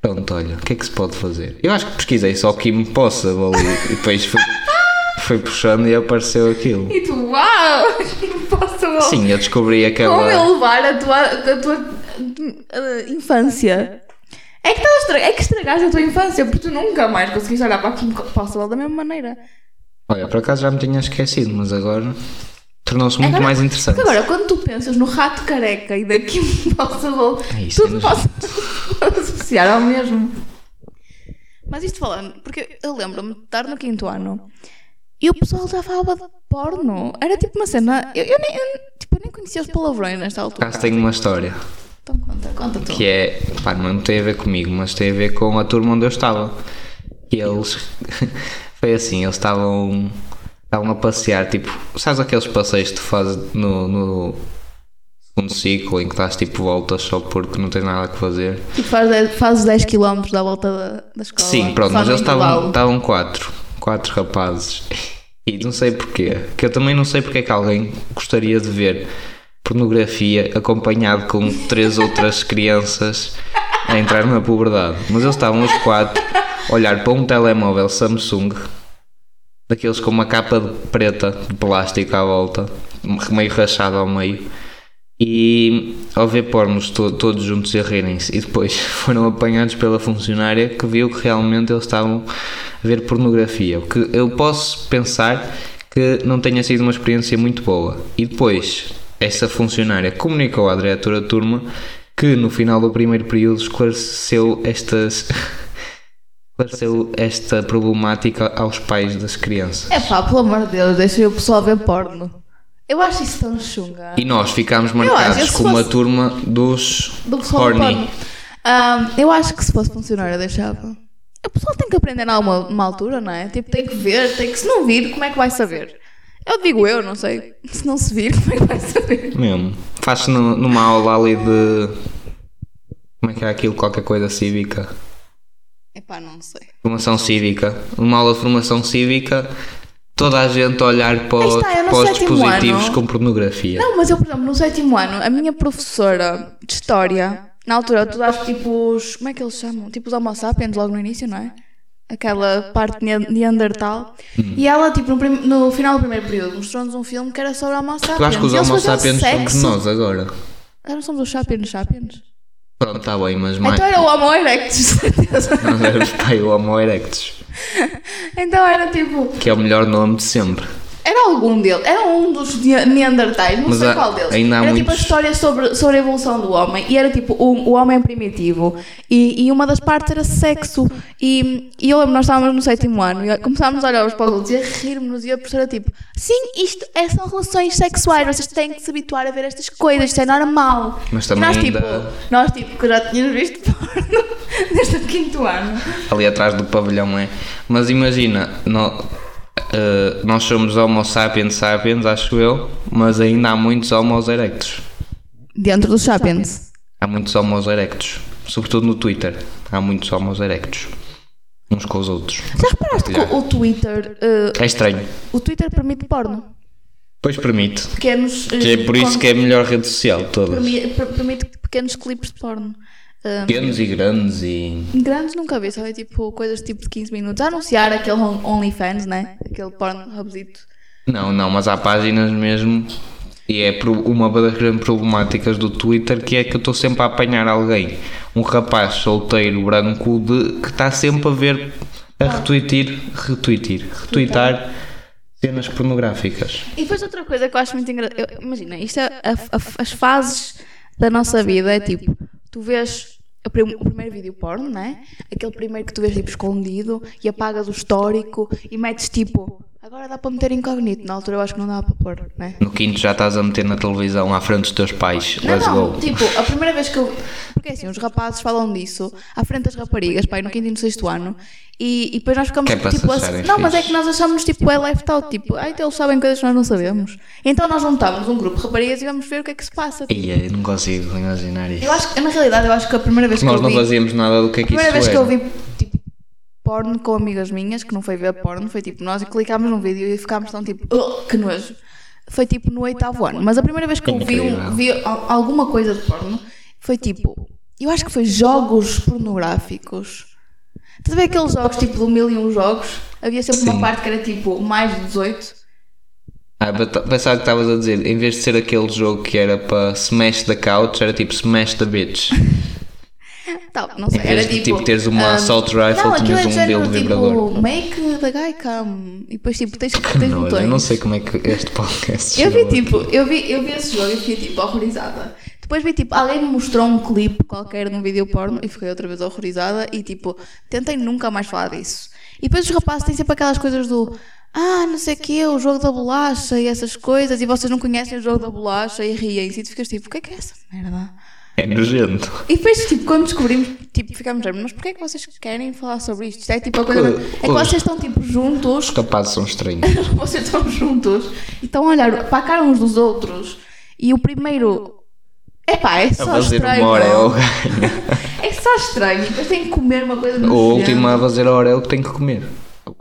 Pronto, olha, o que é que se pode fazer? Eu acho que pesquisei só Kim Possible e, e depois fui, [LAUGHS] fui puxando e apareceu aquilo. E tu, uau! [LAUGHS] Kim Possible! Sim, eu descobri Como aquela. eu levar a tua, a tua uh, infância? É que, estás a estra- é que estragaste a tua infância porque tu nunca mais conseguiste olhar para Kim Possible da mesma maneira. Olha, por acaso já me tinha esquecido, mas agora tornou-se muito Agora- mais interessante. Agora, quando tu pensas no rato careca e da Kim Possible, É isso, tudo é pode [LAUGHS] associar ao mesmo. Mas isto falando, porque eu lembro-me de estar no quinto ano e o pessoal já falava de porno. Era tipo uma cena. Eu, eu nem, eu, tipo, eu nem conhecia os palavrões nesta altura. acaso tenho uma história Então conta, conta tu. que é. Pá, não tem a ver comigo, mas tem a ver com a turma onde eu estava. E eles. Foi assim, eles estavam. Estavam a passear, tipo. Sabes aqueles passeios que tu fazes no, no segundo ciclo em que estás tipo voltas só porque não tens nada a fazer? Tipo, faz 10, fazes 10 km da volta da, da escola. Sim, pronto, mas eles estavam, intervalo. estavam quatro. Quatro rapazes. E não sei porquê. Que eu também não sei porque é que alguém gostaria de ver pornografia acompanhado com três outras crianças a entrar na puberdade. Mas eles estavam os quatro olhar para um telemóvel Samsung, daqueles com uma capa de preta de plástico à volta, meio rachado ao meio. E ao ver pornos to- todos juntos a rirem-se, e depois [LAUGHS] foram apanhados pela funcionária que viu que realmente eles estavam a ver pornografia. O que eu posso pensar que não tenha sido uma experiência muito boa. E depois, essa funcionária comunicou à diretora turma que no final do primeiro período esclareceu estas. Esclareceu esta problemática aos pais das crianças. É pá, pelo amor de Deus, deixa o pessoal ver porno. Eu acho isso tão chunga. E nós ficámos acho, marcados se como a fosse- turma dos Do horny. Ah, eu acho que se fosse funcionário eu deixava. O pessoal tem que aprender alguma uma altura, não é? Tipo, tem que ver, tem que se não vir, como é que vai saber? Eu digo eu, não sei. Se não se vir, [LAUGHS] como é que vai saber? Mesmo. Faz-se numa aula ali de. Como é que é aquilo? Qualquer coisa cívica. Epá, não sei. Formação cívica. Uma aula de formação cívica, toda a gente a olhar para, Aí está, eu no para os sétimo dispositivos ano- com pornografia. Não, mas eu, por exemplo, no sétimo ano, a minha professora de História, na altura, tu daste tipo os. Como é que eles chamam? Tipo os Homo sapiens logo no início, não é? Aquela parte ne- Neandertal. Hum. E ela, tipo, no, prim- no final do primeiro período, mostrou-nos um filme que era sobre Homo sapiens. Eu acho que os E eles Homo faziam sapiens somos sexo. nós agora. Ah, não somos os sapiens sapiens? Pronto, está bem, mas mais. Então era o Homo erectus, certeza. [LAUGHS] Éramos pai o Homo erectus, então era tipo. que é o melhor nome de sempre. Era algum deles, era um dos ne- Neandertais, não Mas sei qual deles. ainda há era tipo a muitos- história sobre, sobre a evolução do homem e era tipo o, o homem primitivo e, e uma das partes era sexo. E, e eu lembro, nós estávamos no sétimo ano e começámos a olhar uns para os outros e a rir-nos e a professora tipo: Sim, isto é, são relações sexuais, vocês têm que se habituar a ver estas coisas, isto é normal. Mas e também nós ainda- tipo, nós tipo, que já tínhamos visto porno [LAUGHS] desde o quinto ano. ali atrás do pavilhão é. Mas imagina, nó- eh, nós somos Homo sapiens sapiens, acho eu, mas ainda há muitos Homos erectus. Dentro dos sapiens. Há muitos Homos erectus, sobretudo no Twitter. Há muitos Homos erectus, uns com os outros. Já reparaste que o, Twitter. eh, É estranho, o Twitter permite porno? pois permite. pequenos. Que é por isso que é a melhor rede social de todas. Permi- per- Permite pequenos clipes de porno. Ah, Pequenos e grandes e. grandes nunca vi, só é tipo coisas tipo de 15 minutos. A anunciar aquele on- OnlyFans, né? Aquele porno hubzito. Não, não, mas há páginas mesmo. E é uma das grandes problemáticas do Twitter que é que eu estou sempre a apanhar alguém, um rapaz solteiro branco de, que está sempre a ver, a retweetir, retweetir, retweetar cenas pornográficas. E depois outra coisa que eu acho muito engraçado. Imagina, isto é a- a- as fases da nossa vida. É tipo, tu vês o, prim- o primeiro vídeo porno, né? Aquele primeiro que tu vês tipo escondido e apagas o histórico e metes tipo. Agora dá para meter incógnito. Na altura eu acho que não dá para pôr, né? No quinto já estás a meter na televisão à frente dos teus pais. Não, Let's não, go. tipo, a primeira vez que eu. Porque assim, os rapazes falam disso à frente das raparigas, pai, no quinto e no sexto ano. E, e depois nós ficamos é tipo assim. Não, mas é que nós achamos tipo é left out, tipo, ai, então eles sabem coisas que nós não sabemos. Então nós juntávamos um grupo de raparigas e vamos ver o que é que se passa. tipo. E eu não consigo imaginar isso. Eu acho que, na realidade, eu acho que a primeira vez que Nós eu não vi. fazíamos nada do que é A que isso primeira vez é. que eu vi tipo, porno com amigas minhas, que não foi ver porno, foi tipo, nós clicámos num vídeo e ficámos tão tipo, "Ugh, que nojo. Foi tipo no oitavo ano. Mas a primeira vez que eu vi, Incrível. vi al- alguma coisa de porno foi tipo, eu acho que foi jogos pornográficos. Estás a ver aqueles jogos tipo do mil e um jogos? Havia sempre Sim. uma parte que era tipo mais de 18. Ah, pensava que estavas a dizer, em vez de ser aquele jogo que era para smash the couch, era tipo smash the bitch. [LAUGHS] Tal, não sei, Em vez era de, tipo. tipo, teres uma ah, assault rifle, não, aquilo tinhas é um género, dedo tipo, vibrador. Make the guy come. E depois tipo, tens, tens Não, botões. eu não sei como é que este podcast Eu vi tipo, eu vi, eu vi esse jogo e fiquei tipo horrorizada. Depois vi tipo, alguém me mostrou um clipe qualquer num vídeo porno e fiquei outra vez horrorizada e tipo, tentei nunca mais falar disso. E depois os rapazes têm sempre aquelas coisas do ah, não sei o que, o jogo da bolacha e essas coisas, e vocês não conhecem o jogo da bolacha e riem-se e tu ficas tipo, o que é que é essa merda? É nojento. E depois, tipo, quando descobrimos, tipo, ficámos a mas porquê é que vocês querem falar sobre isto? Isto é tipo a coisa. É que vocês estão, tipo, juntos, Os rapazes são estranhos. [LAUGHS] vocês estão juntos e estão a olhar para a cara uns dos outros e o primeiro. Epá, é A só fazer estranho. uma hora é o. [LAUGHS] É só estranho. E depois tem que comer uma coisa O último a fazer a hora é o que tem que comer.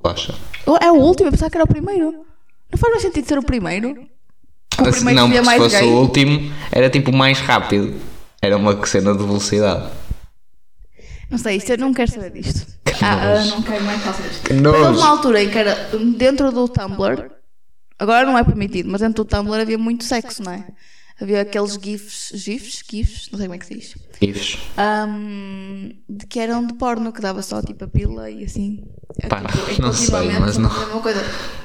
Acha? É o último, eu pensava que era o primeiro. Não faz mais sentido ser o primeiro? O Assim, primeiro não, se fosse gay. o último, era tipo mais rápido. Era uma cena de velocidade. Não sei, isto eu não quero saber disto. [LAUGHS] Ah, ah, não quero mais falar Mas houve uma altura em que era dentro do Tumblr, agora não é permitido, mas dentro do Tumblr havia muito sexo, não é? Havia aqueles GIFs, GIFs, GIFs, não sei como é que se diz, Ifs. ahm, de que eram de porno, que dava só tipo a pila e assim. É, Pá, tipo, não sei, mas não- a mesma coisa.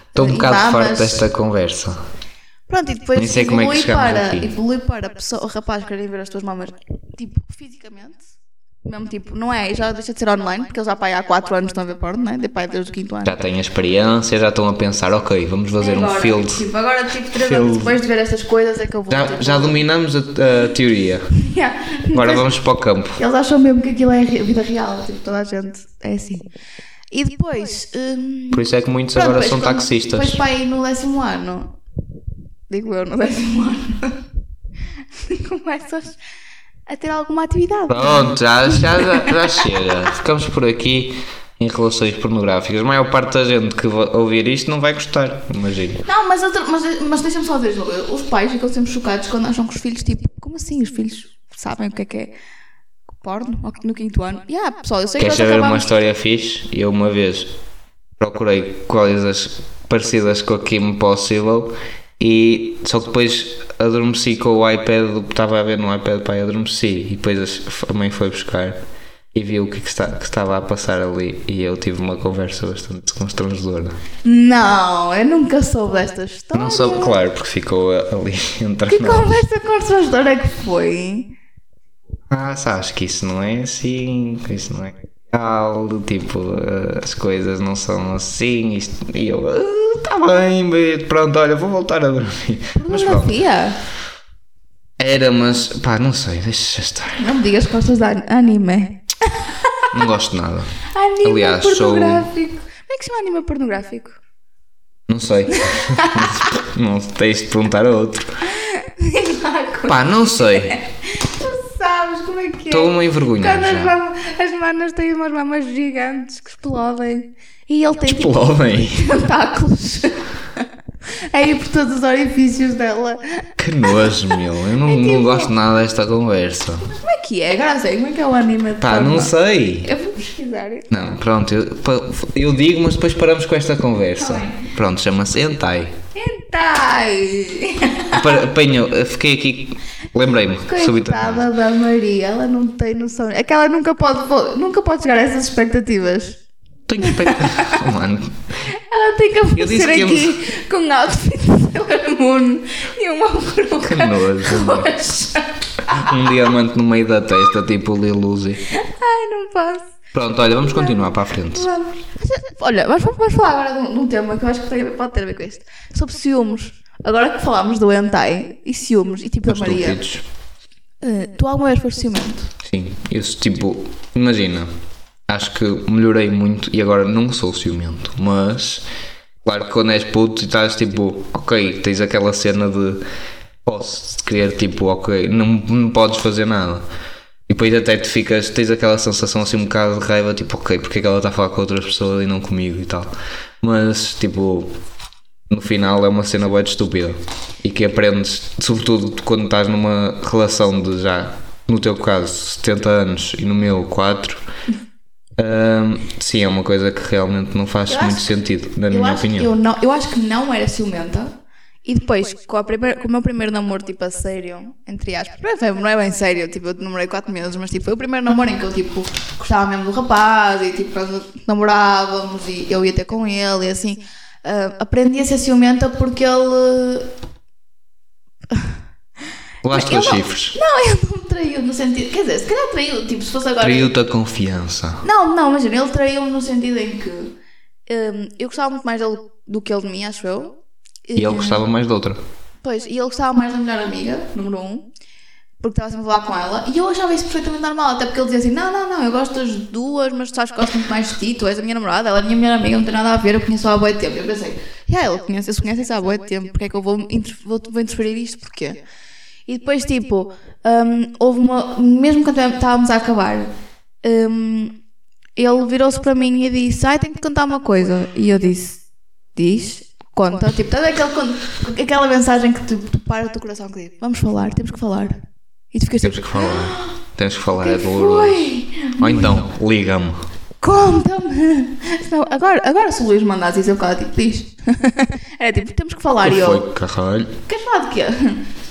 Estou um bocado farto desta conversa. Pronto, e depois sei como é que evolui para, aqui. evolui para a pessoa, o rapaz querem ver as tuas mamas, tipo, fisicamente. Mesmo tipo, não é? Já deixa de ser online, porque eles já pá, há 4 anos estão a ver porno, né? De pai desde o quinto ano. Já têm a experiência, já estão a pensar, ok, vamos fazer um agora, field. Tipo, agora, tipo, 3 Field. anos depois de ver estas coisas é que eu vou. Já, tipo, já dominamos a, a teoria. [LAUGHS] Yeah. Agora Depois, vamos para o campo. Eles acham mesmo que aquilo é vida real, tipo, toda a gente é assim. E depois. hum, Por isso é que muitos pronto, agora depois são quando- taxistas. Depois para ir no décimo ano, digo eu, no décimo ano, [LAUGHS] começas a ter alguma atividade. Pronto, já, já, já, já chega. Ficamos por aqui em relações pornográficas. A maior parte da gente que vai ouvir isto não vai gostar, imagino. Não, mas, outra, mas, mas deixa-me só dizer, os pais ficam sempre chocados quando acham que os filhos, tipo, como assim? Os filhos sabem o que é que é porno ao- no quinto ano? E ah, pessoal, eu sei Queres que saber uma história fixe? Eu uma vez procurei coisas parecidas com a Kim Possible e só que depois adormeci com o iPad, estava a ver no iPad, pai, adormeci e depois a mãe foi buscar e viu o que, que, está, que estava a passar ali e eu tive uma conversa bastante constrangedora. Não, eu nunca soube desta história. Não soube, claro, porque ficou ali [LAUGHS] entre Que nós. conversa constrangedora é que foi? Ah, sabes que isso não é assim, que isso não é tipo, eh, as coisas não são assim, isto, e eu, "Ah, tá bem, pronto, olha, vou voltar a dormir. Mas pronto, Pornografia? era, mas, pá, não sei, deixa estar, Não me digas que gostas de an- anime. não gosto de nada, [LAUGHS] Anime Aliás, sou- pornográfico. Como é que se chama anime pornográfico? não sei, [LAUGHS] não tens de perguntar a outro. Pá, não sei, sabes como é que é? estou-me a envergonhar Quando as, mamas, manas têm umas mamas gigantes que explodem. E ele tem tipo Explodem, [LAUGHS] tentáculos. Aí por todos os orifícios dela. que nojo, meu, eu não, É não tipo- gosto nada desta conversa. Como é que é? Agora sei, como é que é o anime de Pá, porno? não sei. Eu vou pesquisar. Não, pronto, eu, eu digo, mas depois paramos com esta conversa. Tá. Pronto, chama-se! Pa- Apanhou, eu fiquei aqui, lembrei-me. Coitada da Maria, ela não tem noção. É que ela nunca pode, nunca pode chegar a essas expectativas. Tenho expectativa. [LAUGHS] Mano, Ela tem que Eu aparecer aqui com um outfit de Sailor Moon e uma peruca que nojo. Um diamante no meio da testa, tipo Lil Uzi. Ai, não posso. Pronto, olha, vamos continuar para a frente. Vamos. Olha, vamos, vamos falar agora de um, de um tema que eu acho que pode ter a ver com isto. Sobre ciúmes. Agora que falámos do hentai e ciúmes e tipo da Maria. Eh, tu alguma vez foste ciumento? Sim, isso tipo, imagina, acho que melhorei muito e agora não sou ciumento, mas claro que quando és puto e estás tipo, ok, tens aquela cena de posso querer tipo, ok, não, não podes fazer nada. E depois até te ficas, tens aquela sensação assim um bocado de raiva, tipo, ok, porque é que ela está a falar com outras pessoas e não comigo e tal. Mas tipo, no final é uma cena boa estúpida e que aprendes, sobretudo quando estás numa relação de já, no teu caso, 70 anos e no meu 4. hum, sim, é uma coisa que realmente não faz Eu muito sentido, na minha opinião. eu, não, eu acho que não era ciumenta. E depois, com, a primeira, com o meu primeiro namoro, tipo, a sério, entre aspas, não é, não é bem sério, tipo, eu namorei 4 meses, mas tipo, foi o primeiro namoro em que eu, tipo, gostava mesmo do rapaz e, tipo, nós namorávamos e eu ia ter com ele e assim. Ah, aprendi a ser ciumenta porque ele. Levaste ele os não- chifres. Não, ele não me traiu no sentido. Quer dizer, se calhar traiu, tipo, se fosse agora. Traiu-te a confiança. Não, não, imagina, ele traiu-me no sentido em que hum, eu gostava muito mais dele do que ele de mim, acho eu. E ele gostava mais de outra. Pois, e ele gostava mais da melhor amiga, número um. Porque estava sempre a falar com ela, e eu achava isso perfeitamente normal, até porque ele dizia assim: não, não, não, eu gosto das duas, mas tu sabes que gosto muito mais de ti, tu és a minha namorada, ela é a minha melhor amiga, não tem nada a ver, eu conheço-a há boa tempo. Eu pensei, yeah, ela conhece, eles conhecem-se há boa tempo, porque é que eu vou, vou, vou interferir isto? Porquê? E depois, tipo, hum, houve uma. Mesmo quando estávamos a acabar, hum, ele virou-se para mim e disse: Ai, tenho que contar uma coisa. E eu disse: Diz, conta. Tipo, aquele, con- aquela mensagem que te, te para o teu coração que diz: Vamos falar, temos que falar. E tu ficas Temos tipo: que falar. Temos que falar, é doloroso. foi? Ou então, liga-me. Conta-me! Senão, Agora, agora se o Luís mandasse isso, eu ficava tipo: Diz. [LAUGHS] Era tipo: Temos que falar. E eu: foi, caralho? Queres falar de quê?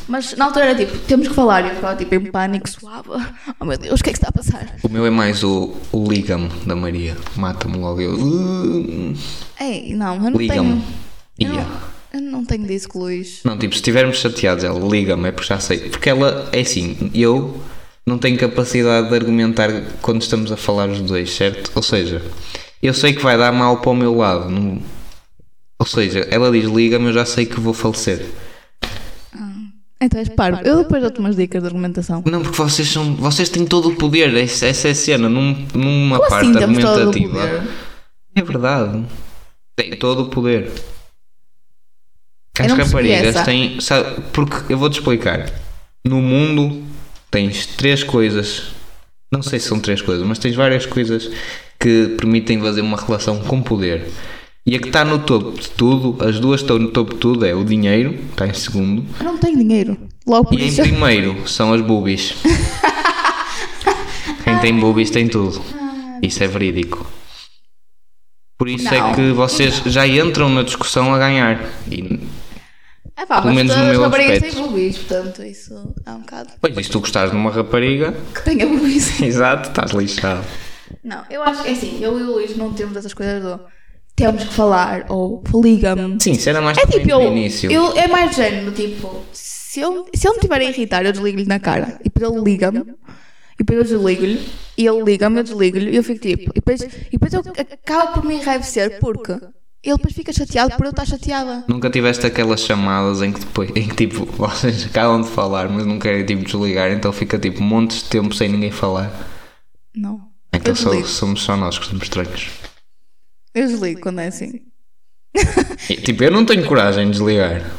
Mas na altura era tipo: Temos que falar. E eu ficava tipo em pânico, suava. Oh meu Deus, o que é que está a passar? O meu é mais o, o liga-me da Maria. Mata-me logo. Eu, uh, Ei, não, eu não liga-me. tenho. Ia. Não, eu não tenho disso com o Luís. Não, tipo, se estivermos chateados, ela liga-me, é porque já sei. Porque ela, é assim, eu não tenho capacidade de argumentar quando estamos a falar os dois, certo? Ou seja, eu sei que vai dar mal para o meu lado. não- Ou seja, ela diz liga-me, eu já sei que vou falecer. Então és parvo. Eu depois dou-te umas dicas de argumentação. Não, porque vocês são. Vocês têm todo o poder, essa, essa é a cena, num, numa Como parte assim todo o argumentativa. poder? É verdade. Tem todo o poder. As raparigas têm. Sabe, porque eu vou-te explicar. No mundo tens três coisas. Não sei se são três coisas, mas tens várias coisas que permitem fazer uma relação com poder. E a que está no topo de tudo, as duas estão no topo de tudo, é o dinheiro, está em segundo, Eu não tenho dinheiro. Logo por e em isso. primeiro são as boobies. [LAUGHS] Quem tem boobies tem tudo. Isso é verídico. Por isso Não. é que vocês já entram na discussão a ganhar. E, É pá, Pelo menos no meu raparigas aspecto. têm boobies, portanto isso é um bocado. pois, e se tu gostares de uma rapariga, Que tenha boobies. [LAUGHS] exato, estás lixado. Não, eu acho que é assim, eu e o Luís não temos essas coisas do temos que falar ou liga-me. Sim, isso era mais É tipo, eu, início. eu. É mais género, tipo, se eu, se ele me estiver a irritar, eu desligo-lhe na cara. E depois ele liga-me. E depois eu desligo-lhe. E ele liga-me, eu desligo-lhe. E eu fico tipo. E depois, e depois eu acabo por me enraivecer porque ele depois fica chateado por eu estar chateada. Nunca tiveste aquelas chamadas em que depois, em que tipo, [LAUGHS] vocês acabam de falar, mas não querem tipo desligar, então fica tipo montes de tempo sem ninguém falar. Não. Então só- somos só nós que somos estranhos. Eu desligo quando é assim. E, tipo, eu não tenho coragem de desligar.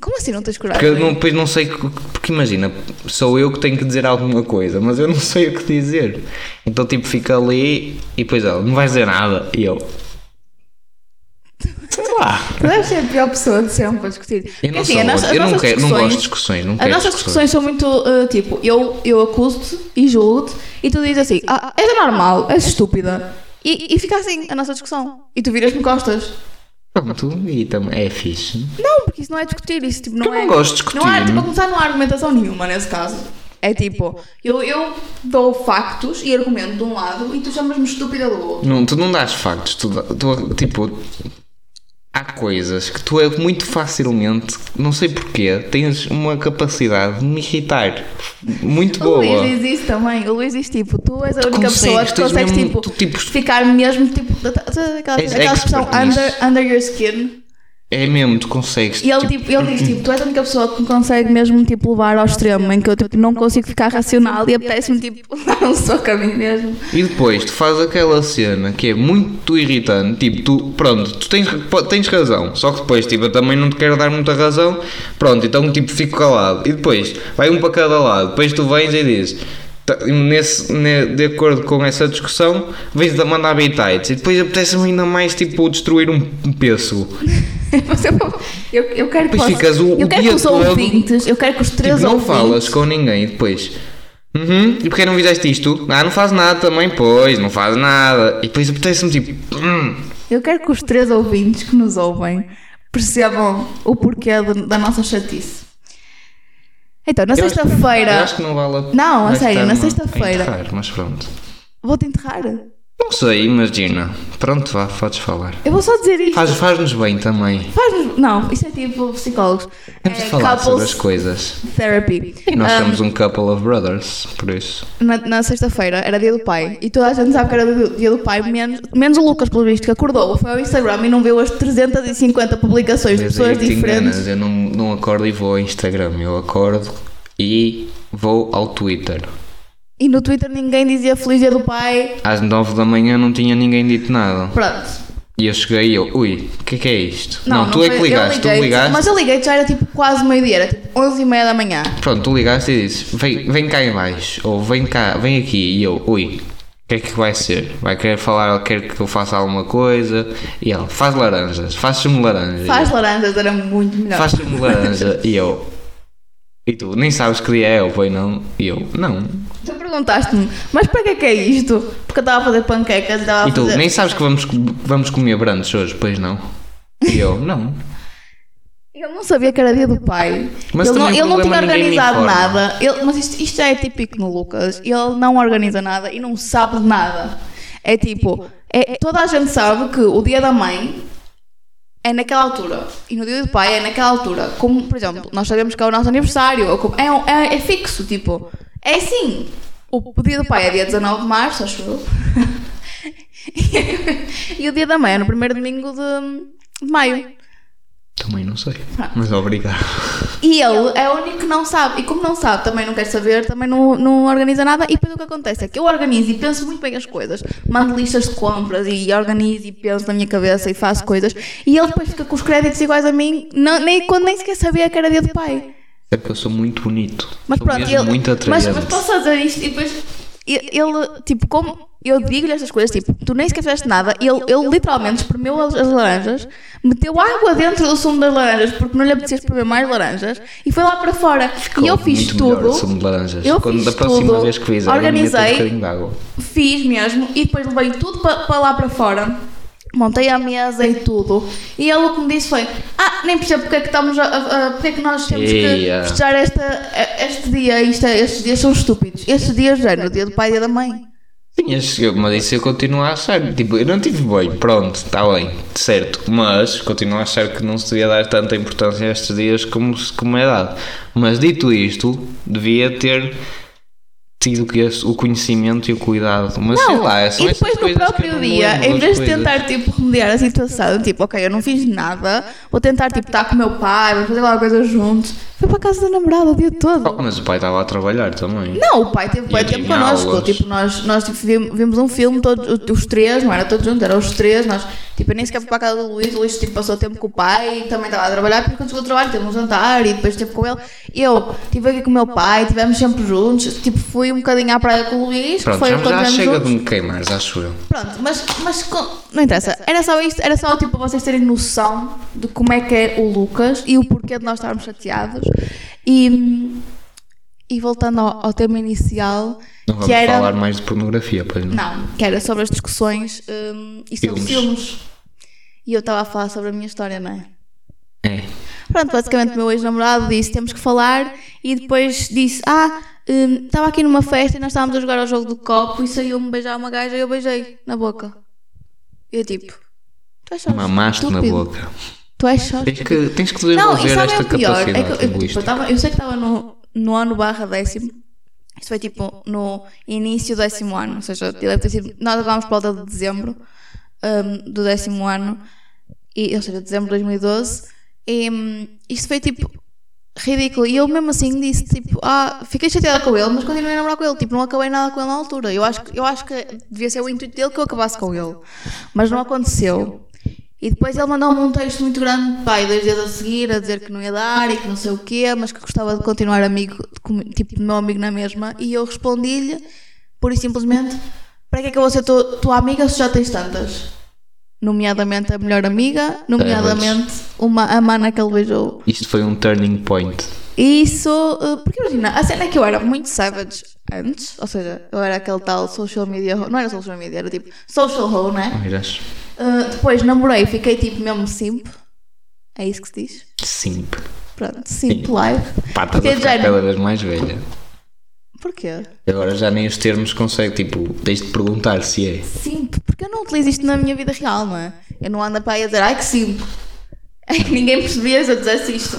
Como assim não tens coragem? Porque eu não, depois não sei. que- Porque imagina, sou eu que tenho que dizer alguma coisa, mas eu não sei o que dizer. Então, tipo, fica ali e depois ela, não vais dizer nada. E eu. Sei lá. Tu deves ser a pior pessoa de sempre para discutir. Eu Porque, não, assim, nossa- as eu não, nossas quero, não gosto de discussões-. Não As nossas discussões são muito uh, tipo, eu, eu acuso-te e julgo-te e tu dizes assim, ah, és anormal, és estúpida. E, e fica assim a nossa discussão. E tu viras-me costas. Pronto, e também é fixe. Não, porque isso não é discutir, isso tipo, não Eu é. não gosto de discutir. Não há, tipo, a começar não há argumentação nenhuma nesse caso. É tipo, eu, eu dou factos e argumento de um lado e tu chamas-me estúpida do outro. Não, tu não dás factos, tu, tu, tipo, há coisas que tu é muito facilmente, não sei porquê, tens uma capacidade de me irritar muito O boa. Luís diz isso também. O Luís diz tipo, tu és a única consegues, pessoa que consegues mesmo- tipo, tu, tipo, ficar mesmo tipo, aquela, aquela expressão under, under your skin. É mesmo, tu consegues. E ele, tipo, ele diz tipo, tu és a única pessoa que me consegue mesmo tipo, levar ao extremo em que eu tipo, não consigo ficar racional e apetece-me tipo, [LAUGHS] dar um soco a mim mesmo. E depois tu fazes aquela cena que é muito irritante, tipo, tu, pronto, tu tens, tens razão, só que depois, tipo, eu também não te quero dar muita razão, pronto, então, tipo, fico calado. E depois, vai um para cada lado, depois tu vens e dizes, nesse, ne- de acordo com essa discussão, vens a mandar bitites, e depois apetece-me ainda mais, tipo, destruir um. [LAUGHS] Mas eu, eu, quero que, ficas o- eu quero que os todo- ouvintes, eu quero que os três Tipo, não ouvintes, falas com ninguém depois. Uhum, e porquê não fizeste isto? Ah, não faz nada também, pois, não faz nada. E depois apetece-me tipo. hum. eu quero que os três ouvintes que nos ouvem percebam o porquê da nossa chatice. Então, na Eu sexta-feira, acho que não vale a Não, a sério, na sexta-feira. enterrar, Mas pronto. vou-te enterrar. Não sei, imagina. Pronto, vá, podes falar. Eu vou só dizer isto. Faz- Faz-nos bem também. Faz-nos- Não, isso é tipo psicólogos. Temos é de falar sobre as coisas. therapy. E nós Um, somos um couple of brothers, por isso. Na, na sexta-feira era dia do pai e toda a gente sabe que era dia- dia do pai, menos, menos o Lucas, pelo visto, que acordou, foi ao Instagram e não viu as 350 publicações de Mas pessoas aí te diferentes. enganas, eu não, não acordo e vou ao Instagram. Eu acordo e vou ao Twitter. E no Twitter ninguém dizia Feliz Dia do Pai. Às 9 da manhã não tinha ninguém dito nada. Pronto. E eu cheguei e eu, ui, o que é que é isto? Não, tu não é que ligaste, tu ligaste. Mas eu liguei já era tipo quase meio-dia, era tipo 11 e meia da manhã. Pronto, tu ligaste e disse, vem, vem cá em baixo, ou vem cá, vem aqui, e eu, ui, o que é que vai ser? Vai querer falar, quer que eu faça alguma coisa? E ele, faz laranjas, faz-me laranja. Faz laranjas, era muito melhor. Faz-me laranja, e eu, e tu, nem sabes que dia é, ou foi não? E eu, não. Tu perguntaste-me, mas para que é que é isto? Porque eu estava a fazer panquecas e estava E a tu, fazer. nem sabes que vamos, vamos comer brandos hoje, pois não? E eu, não. Ele não sabia que era dia do pai. Mas ele não, ele não tinha organizado nada. Ele- mas isto, isto já é típico no Lucas. Ele não organiza nada e não sabe de nada. É tipo, é, toda a gente sabe que o dia da mãe é naquela altura. E no dia do pai é naquela altura. Como, por exemplo, nós sabemos que é o nosso aniversário. ou como- é, é, é fixo, tipo. É assim. O, dia do pai é dia 19 de março, acho eu. [LAUGHS] e o dia da mãe é no primeiro domingo de, de maio. Também não sei, mas obrigado. E ele é o único que não sabe. E como não sabe, também não quer saber, também não, não organiza nada. E depois o que acontece é que eu organizo e penso muito bem as coisas. Mando listas de compras e organizo e penso na minha cabeça e faço coisas. E ele depois fica com os créditos iguais a mim, não, nem, quando nem sequer sabia que era dia do pai. É porque eu sou muito bonito. Mas sou pronto, mesmo ele, muito mas, atraente. mas posso fazer isto e depois ele, tipo, como eu digo-lhe estas coisas, tipo, tu nem sequer fizeste nada, ele, ele literalmente espremeu as, as laranjas, meteu água dentro do sumo das laranjas porque não lhe apetecia espremer mais laranjas e foi lá para fora. e eu fiz tudo. o sumo de laranjas. Eu Quando fiz da próxima tudo, vez que fizer, organizei. um bocadinho de água. Fiz mesmo e depois levei tudo para lá para fora. Montei a mesa e tudo. E ele o que me disse foi: Ah, nem percebo porque é que estamos a, a- a- porque é que nós temos que festejar esta, este dia. Isto é- estes dias são estúpidos. Estes dias já é no dia do pai e dia da mãe. Sim, eu- mas isso eu continuo a achar. Tipo, eu não tive bem, pronto, está bem, certo. Mas continuo a achar que não se devia dar tanta importância a estes dias como, como é dado. Mas dito isto, devia ter tido que esse- o conhecimento e o cuidado. Mas sei lá, são e depois no eu próprio não dia, em vez de coisas. tentar tipo remediar a situação, tipo, ok, eu não fiz nada, vou tentar tipo estar com o meu pai, vamos fazer alguma coisa juntos. Foi para a casa da namorada o dia todo. Oh, mas o pai estava a trabalhar também. Não, o pai teve bem E tempo connosco. Tipo, nós, nós tipo, vimos, um filme, todos, os três, não era todos juntos, eram os três. Nós, tipo, eu nem sequer fui para a casa do Luís. O Luís tipo, passou tempo com o pai, também estava a trabalhar. Chegou do trabalho, teve um jantar e depois esteve com ele. Eu estive aqui com o meu pai, estivemos sempre juntos. Tipo, fui um bocadinho à praia com o Luís, Pronto, foi já, já chega juntos. de me queimar, acho eu. Pronto, mas, mas não interessa. Era só isto, era só tipo para vocês terem noção de como é que é o Lucas e o porquê de nós estarmos chateados. E, e voltando ao, ao tema inicial, Não vamos que era. falar mais de pornografia, pois não. Não, que era sobre as discussões hum, e sobre Filmes. filmes. E eu estava a falar sobre a minha história, não é? É. Pronto, basicamente o meu ex-namorado disse temos que falar e depois disse ah, hum, estava aqui numa festa e nós estávamos a jogar ao jogo do copo e saiu-me beijar uma gaja e eu beijei na boca. E eu tipo, tu és Mamaste na boca. Tu és só Tens que, tens que Não, desenvolver sabem esta o pior? É que capacidade eu, tipo, eu, linguística. tava- eu sei que estava no, no ano barra décimo. Isto foi tipo no início do décimo ano. Ou seja, deve ter sido. Nós acabámos por volta de dezembro hum, do décimo ano. E, ou seja, dezembro de 2012. E hum, isto foi tipo ridículo. E eu mesmo assim disse tipo, ah, fiquei chateada com ele, mas continuei a namorar com ele. Tipo, não acabei nada com ele na altura. Eu acho, eu acho que devia ser o intuito dele que eu acabasse com ele. Mas não aconteceu. E depois ele mandou-me um texto muito grande, pai, dois dias a seguir, a dizer que não ia dar e que não sei o quê, mas que gostava de continuar amigo, tipo, meu amigo na mesma. E eu respondi-lhe, pura e simplesmente, para que é que eu vou ser tua, tua amiga se já tens tantas? Nomeadamente a melhor amiga, nomeadamente uma, a mana que ele beijou. Isto foi um turning point. Isso, uh, porque imagina, a cena é que eu era muito savage antes, ou seja, eu era aquele tal social media, não era social media, era tipo social hoe, né? Miras? Uh, depois namorei, fiquei tipo mesmo simp. É isso que se diz? Simp. Pronto, simp live. Pá, estás a ficar cada vez mais velha. Porquê? Agora já nem os termos consegue, tipo, tens de perguntar se é. Simp, porque eu não utilizo isto na minha vida real, não é? Eu não ando para aí a dizer, ai que simp. [LAUGHS] Ninguém percebia se eu dissesse isto.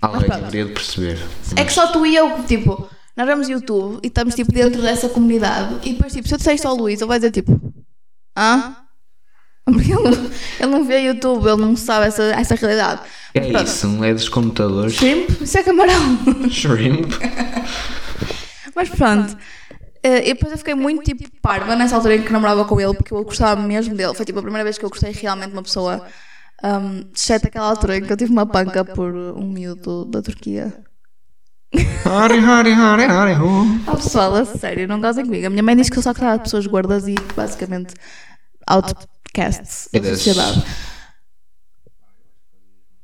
Alguém pronto. deveria de perceber. É que só tu e eu, tipo, nós vemos YouTube e estamos tipo dentro dessa comunidade e depois tipo, se eu disser isto ao Luís, ele vai dizer tipo, hã? Porque ele não, ele não vê YouTube, ele não sabe essa, essa realidade. É pronto, isso, é dos computadores. Shrimp, isso é camarão. Shrimp. Mas pronto. Eh, E depois eu fiquei muito tipo parva nessa altura em que namorava com ele, porque eu gostava mesmo dele. Foi tipo a primeira vez que eu gostei realmente de uma pessoa. Um, exceto aquela altura em que eu tive uma panca por um miúdo da Turquia. Hari, hari, hari, hari, ho. Ah, pessoal, a sério, não gozem comigo. A minha mãe disse que eu só gostava de pessoas gordas e basicamente outcasts da Eras- sociedade.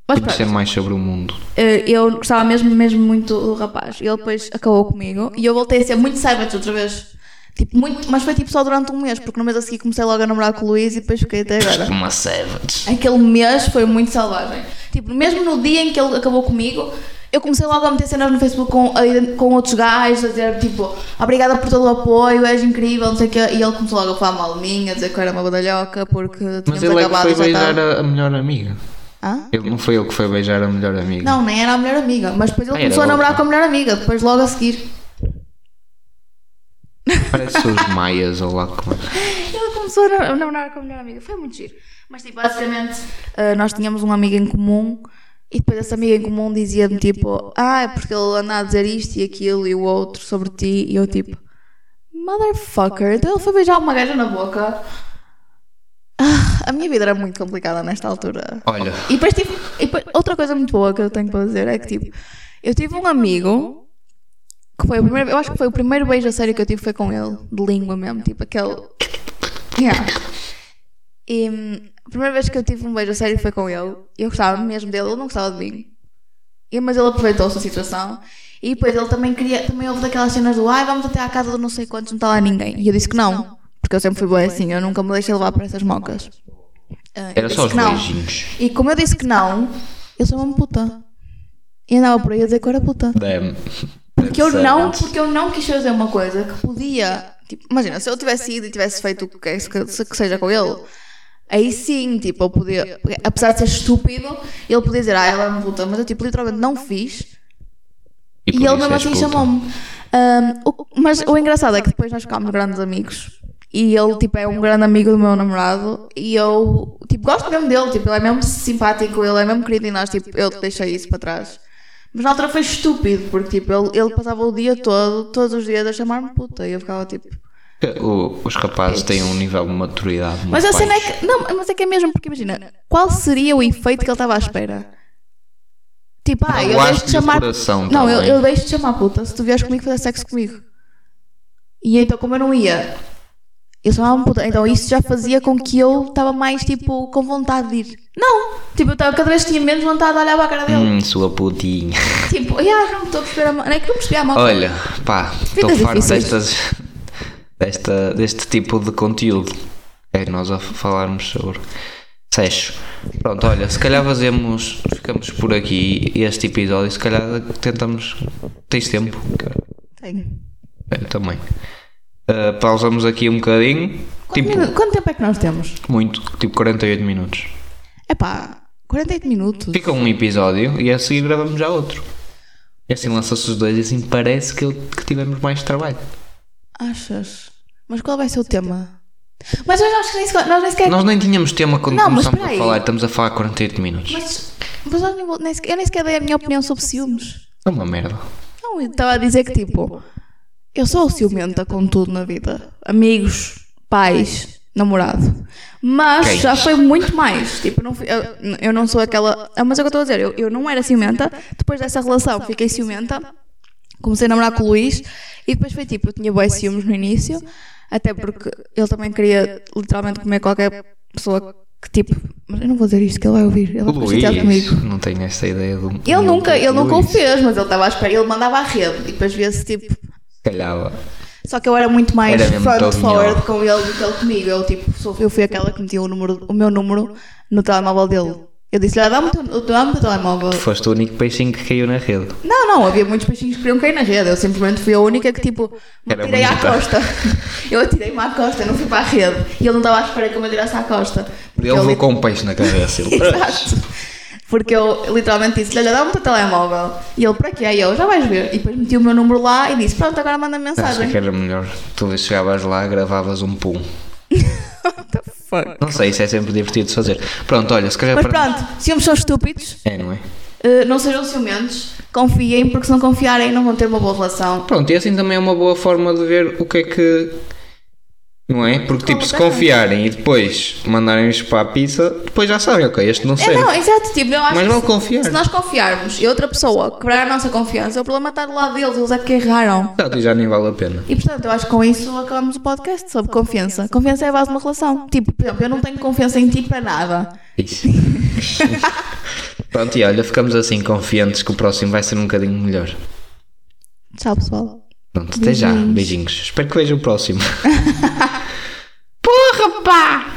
Mas Conhecer pronto, mais sobre o mundo. eh, eu gostava mesmo, mesmo muito do rapaz. Ele depois acabou comigo e eu voltei a ser muito savage outra vez. Tipo, muito, mas foi tipo só durante um mês, porque no mês a seguir comecei logo a namorar com o Luís e depois fiquei até agora. Uma savage. Aquele mês foi muito selvagem. Tipo, mesmo no dia em que ele acabou comigo, eu comecei logo a meter cenas no Facebook com, com outros gajos, a dizer tipo, obrigada por todo o apoio, és incrível, não sei o quê. E ele começou logo a falar mal de mim, a dizer que eu era uma badalhoca porque Mas tínhamos ele é que acabado foi e já beijar a, a melhor amiga. Hã? Ele não foi ele que foi beijar a melhor amiga. Não, nem era a melhor amiga, mas depois ele Ah, começou a namorar outra. com a melhor amiga, depois logo a seguir. Parece os maias ou lá como é. Ele começou a na- a namorar com a melhor amiga, foi muito giro. Mas tipo, basicamente, eh, nós tínhamos uma amiga em comum e depois essa amiga em comum dizia-me tipo, ah, é porque ele anda a dizer isto e aquilo e o outro sobre ti. E eu tipo, motherfucker. Então ele foi beijar uma gaja na boca. Ah, a minha vida era muito complicada nesta altura. Olha, E depois tive. e depois- outra coisa muito boa que eu tenho para dizer é que tipo, eu tive um amigo que foi o primeiro. Eu acho que foi o primeiro beijo a sério que eu tive foi com ele, de língua mesmo, tipo aquele. Yeah. E hum, a primeira vez que eu tive um beijo a sério foi com ele. Eu gostava mesmo dele, ele não gostava de mim. E, mas ele aproveitou-se da situação. E depois ele também queria. Também houve daquelas cenas do ai, vamos até à casa do não sei quantos, não está lá ninguém. E eu disse que não. Porque eu sempre fui boa assim, eu nunca me deixei levar para essas mocas. Ah, era só os beijinhos. E como eu disse que não, eu sou uma puta. E andava por aí a dizer que eu era puta. Damn. Porque eu não, porque eu não quis fazer uma coisa que podia. Tipo, imagina, se eu tivesse ido e tivesse feito o que, quer que, seja com ele, aí sim, tipo, eu podia. Apesar de ser estúpido, ele podia dizer, ah, ela é uma puta, mas eu, tipo, literalmente não fiz. E, por ele mesmo assim chamou-me. O- mas o engraçado é que depois nós ficámos grandes amigos. E ele, tipo, é um grande amigo do meu namorado. E eu, tipo, gosto mesmo dele. Tipo, ele é mesmo simpático, ele é mesmo querido. E nós, tipo, eu deixei isso para trás. Mas na altura foi estúpido, porque, tipo, ele, ele passava o dia todo, todos os dias, a chamar-me puta. E eu ficava, tipo... O- os rapazes têm um nível de maturidade muito Mas a cena é que... Não, mas é que é mesmo, porque imagina, qual seria o efeito que ele estava à espera? Tipo, ah, eu deixo Magoaste-lhe de chamar... coração Não, eu, eu deixo de chamar puta se tu vieres comigo fazer sexo comigo. E então, como eu não ia, eu chamava-me puta. Então, isso já fazia com que eu estava mais, tipo, com vontade de ir. Não! Tipo, eu tava, cada vez tinha menos vontade de olhar para a cara dele. Hum, sua putinha. [LAUGHS] Tipo, yeah, não estou a perceber a mão. Não é que não percebi a mão. Olha, pá, estou farto difíceis. destas, desta, deste tipo de conteúdo. É nós a falarmos sobre sexo. Pronto, olha, se calhar fazemos, ficamos por aqui este episódio. Se calhar tentamos. Tens tempo? Tenho. É, também. Uh, pausamos aqui um bocadinho. Quanto, Tipo, minu- quanto tempo é que nós temos? muito, tipo 48 minutos. É pá, 48 minutos. Fica um episódio e a seguir gravamos já outro. E assim lança-se os dois e assim parece que, que tivemos mais trabalho. Achas? Mas qual vai ser o tema? Mas nós, nós, nem sequer- nós nem sequer. Nós nem tínhamos tema quando Não, mas começamos a falar, estamos a falar 48 minutos. Mas, mas nós nem, eu nem sequer dei a minha opinião sobre ciúmes. É uma merda. Não, eu estava a dizer que tipo, eu sou ciumenta com tudo na vida. Amigos, pais, namorado. Mas Quem? já foi muito mais. Tipo, não fui- eu, eu não sou aquela. ah, Mas é o que eu estou a dizer, eu, eu não era ciumenta. Depois dessa relação fiquei ciumenta. Comecei a namorar com o Luís e depois foi tipo, eu tinha boas ciúmes no início, até porque ele também queria literalmente comer qualquer pessoa que tipo. Mas eu não vou dizer isto que ele vai ouvir. Ele O vai ficar chateado comigo. Luís, não tenho essa ideia do. Ele nunca, ele nunca o Luís. fez, mas ele estava à espera, ele mandava à rede e depois via-se tipo. Calhava. Só que eu era muito mais Era front forward com ele do que ele comigo. Eu, tipo, sou- eu fui aquela que metia o, número, o meu número no telemóvel dele. Eu disse-lhe, dá-me o teu- dá-me o teu telemóvel. Foste o único peixinho que caiu na rede. Não, não, havia muitos peixinhos que queriam cair na rede. Eu simplesmente fui a única que, tipo, me Era atirei à costa. [LAUGHS] Eu atirei-me à costa, não fui para a rede. E ele não estava à espera que eu me atirasse à costa. Porque Ele levou com um peixe na cabeça. Ele, [LAUGHS] Exato. Porque eu literalmente disse-lhe, olha, dá-me o teu telemóvel. E ele, para quê? Aí eu, já vais ver. E depois meti o meu número lá e disse, pronto, agora manda Acho mensagem. que era melhor. Tu chegavas lá, gravavas um pum. What [LAUGHS] the fuck? Não sei, isso é sempre divertido de fazer. Pronto, olha, se calhar Mas para. pronto, se ambos são estúpidos, É, não é? eh, não sejam ciumentos, confiem, porque se não confiarem não vão ter uma boa relação. Pronto, e assim também é uma boa forma de ver o que é que. Não é? Porque, tipo, se confiarem e depois mandarem-nos para a pizza, depois já sabem, ok, este não É, serve. não, exato, tipo, eu acho Mas vale se- confiar. Se nós confiarmos e outra pessoa quebrar a nossa confiança, o problema está do lado deles, eles é que erraram. Exato, e já nem vale a pena. E portanto, eu acho que com isso acabamos o podcast sobre confiança. Confiança é a base de uma relação. Tipo, por exemplo, eu não tenho confiança em ti para nada. Isso. [LAUGHS] Pronto, e olha, ficamos assim confiantes que o próximo vai ser um bocadinho melhor. Tchau, pessoal. Pronto, até já. Beijinhos. Espero que vejam o próximo. [LAUGHS] [LAUGHS] Porra, pá!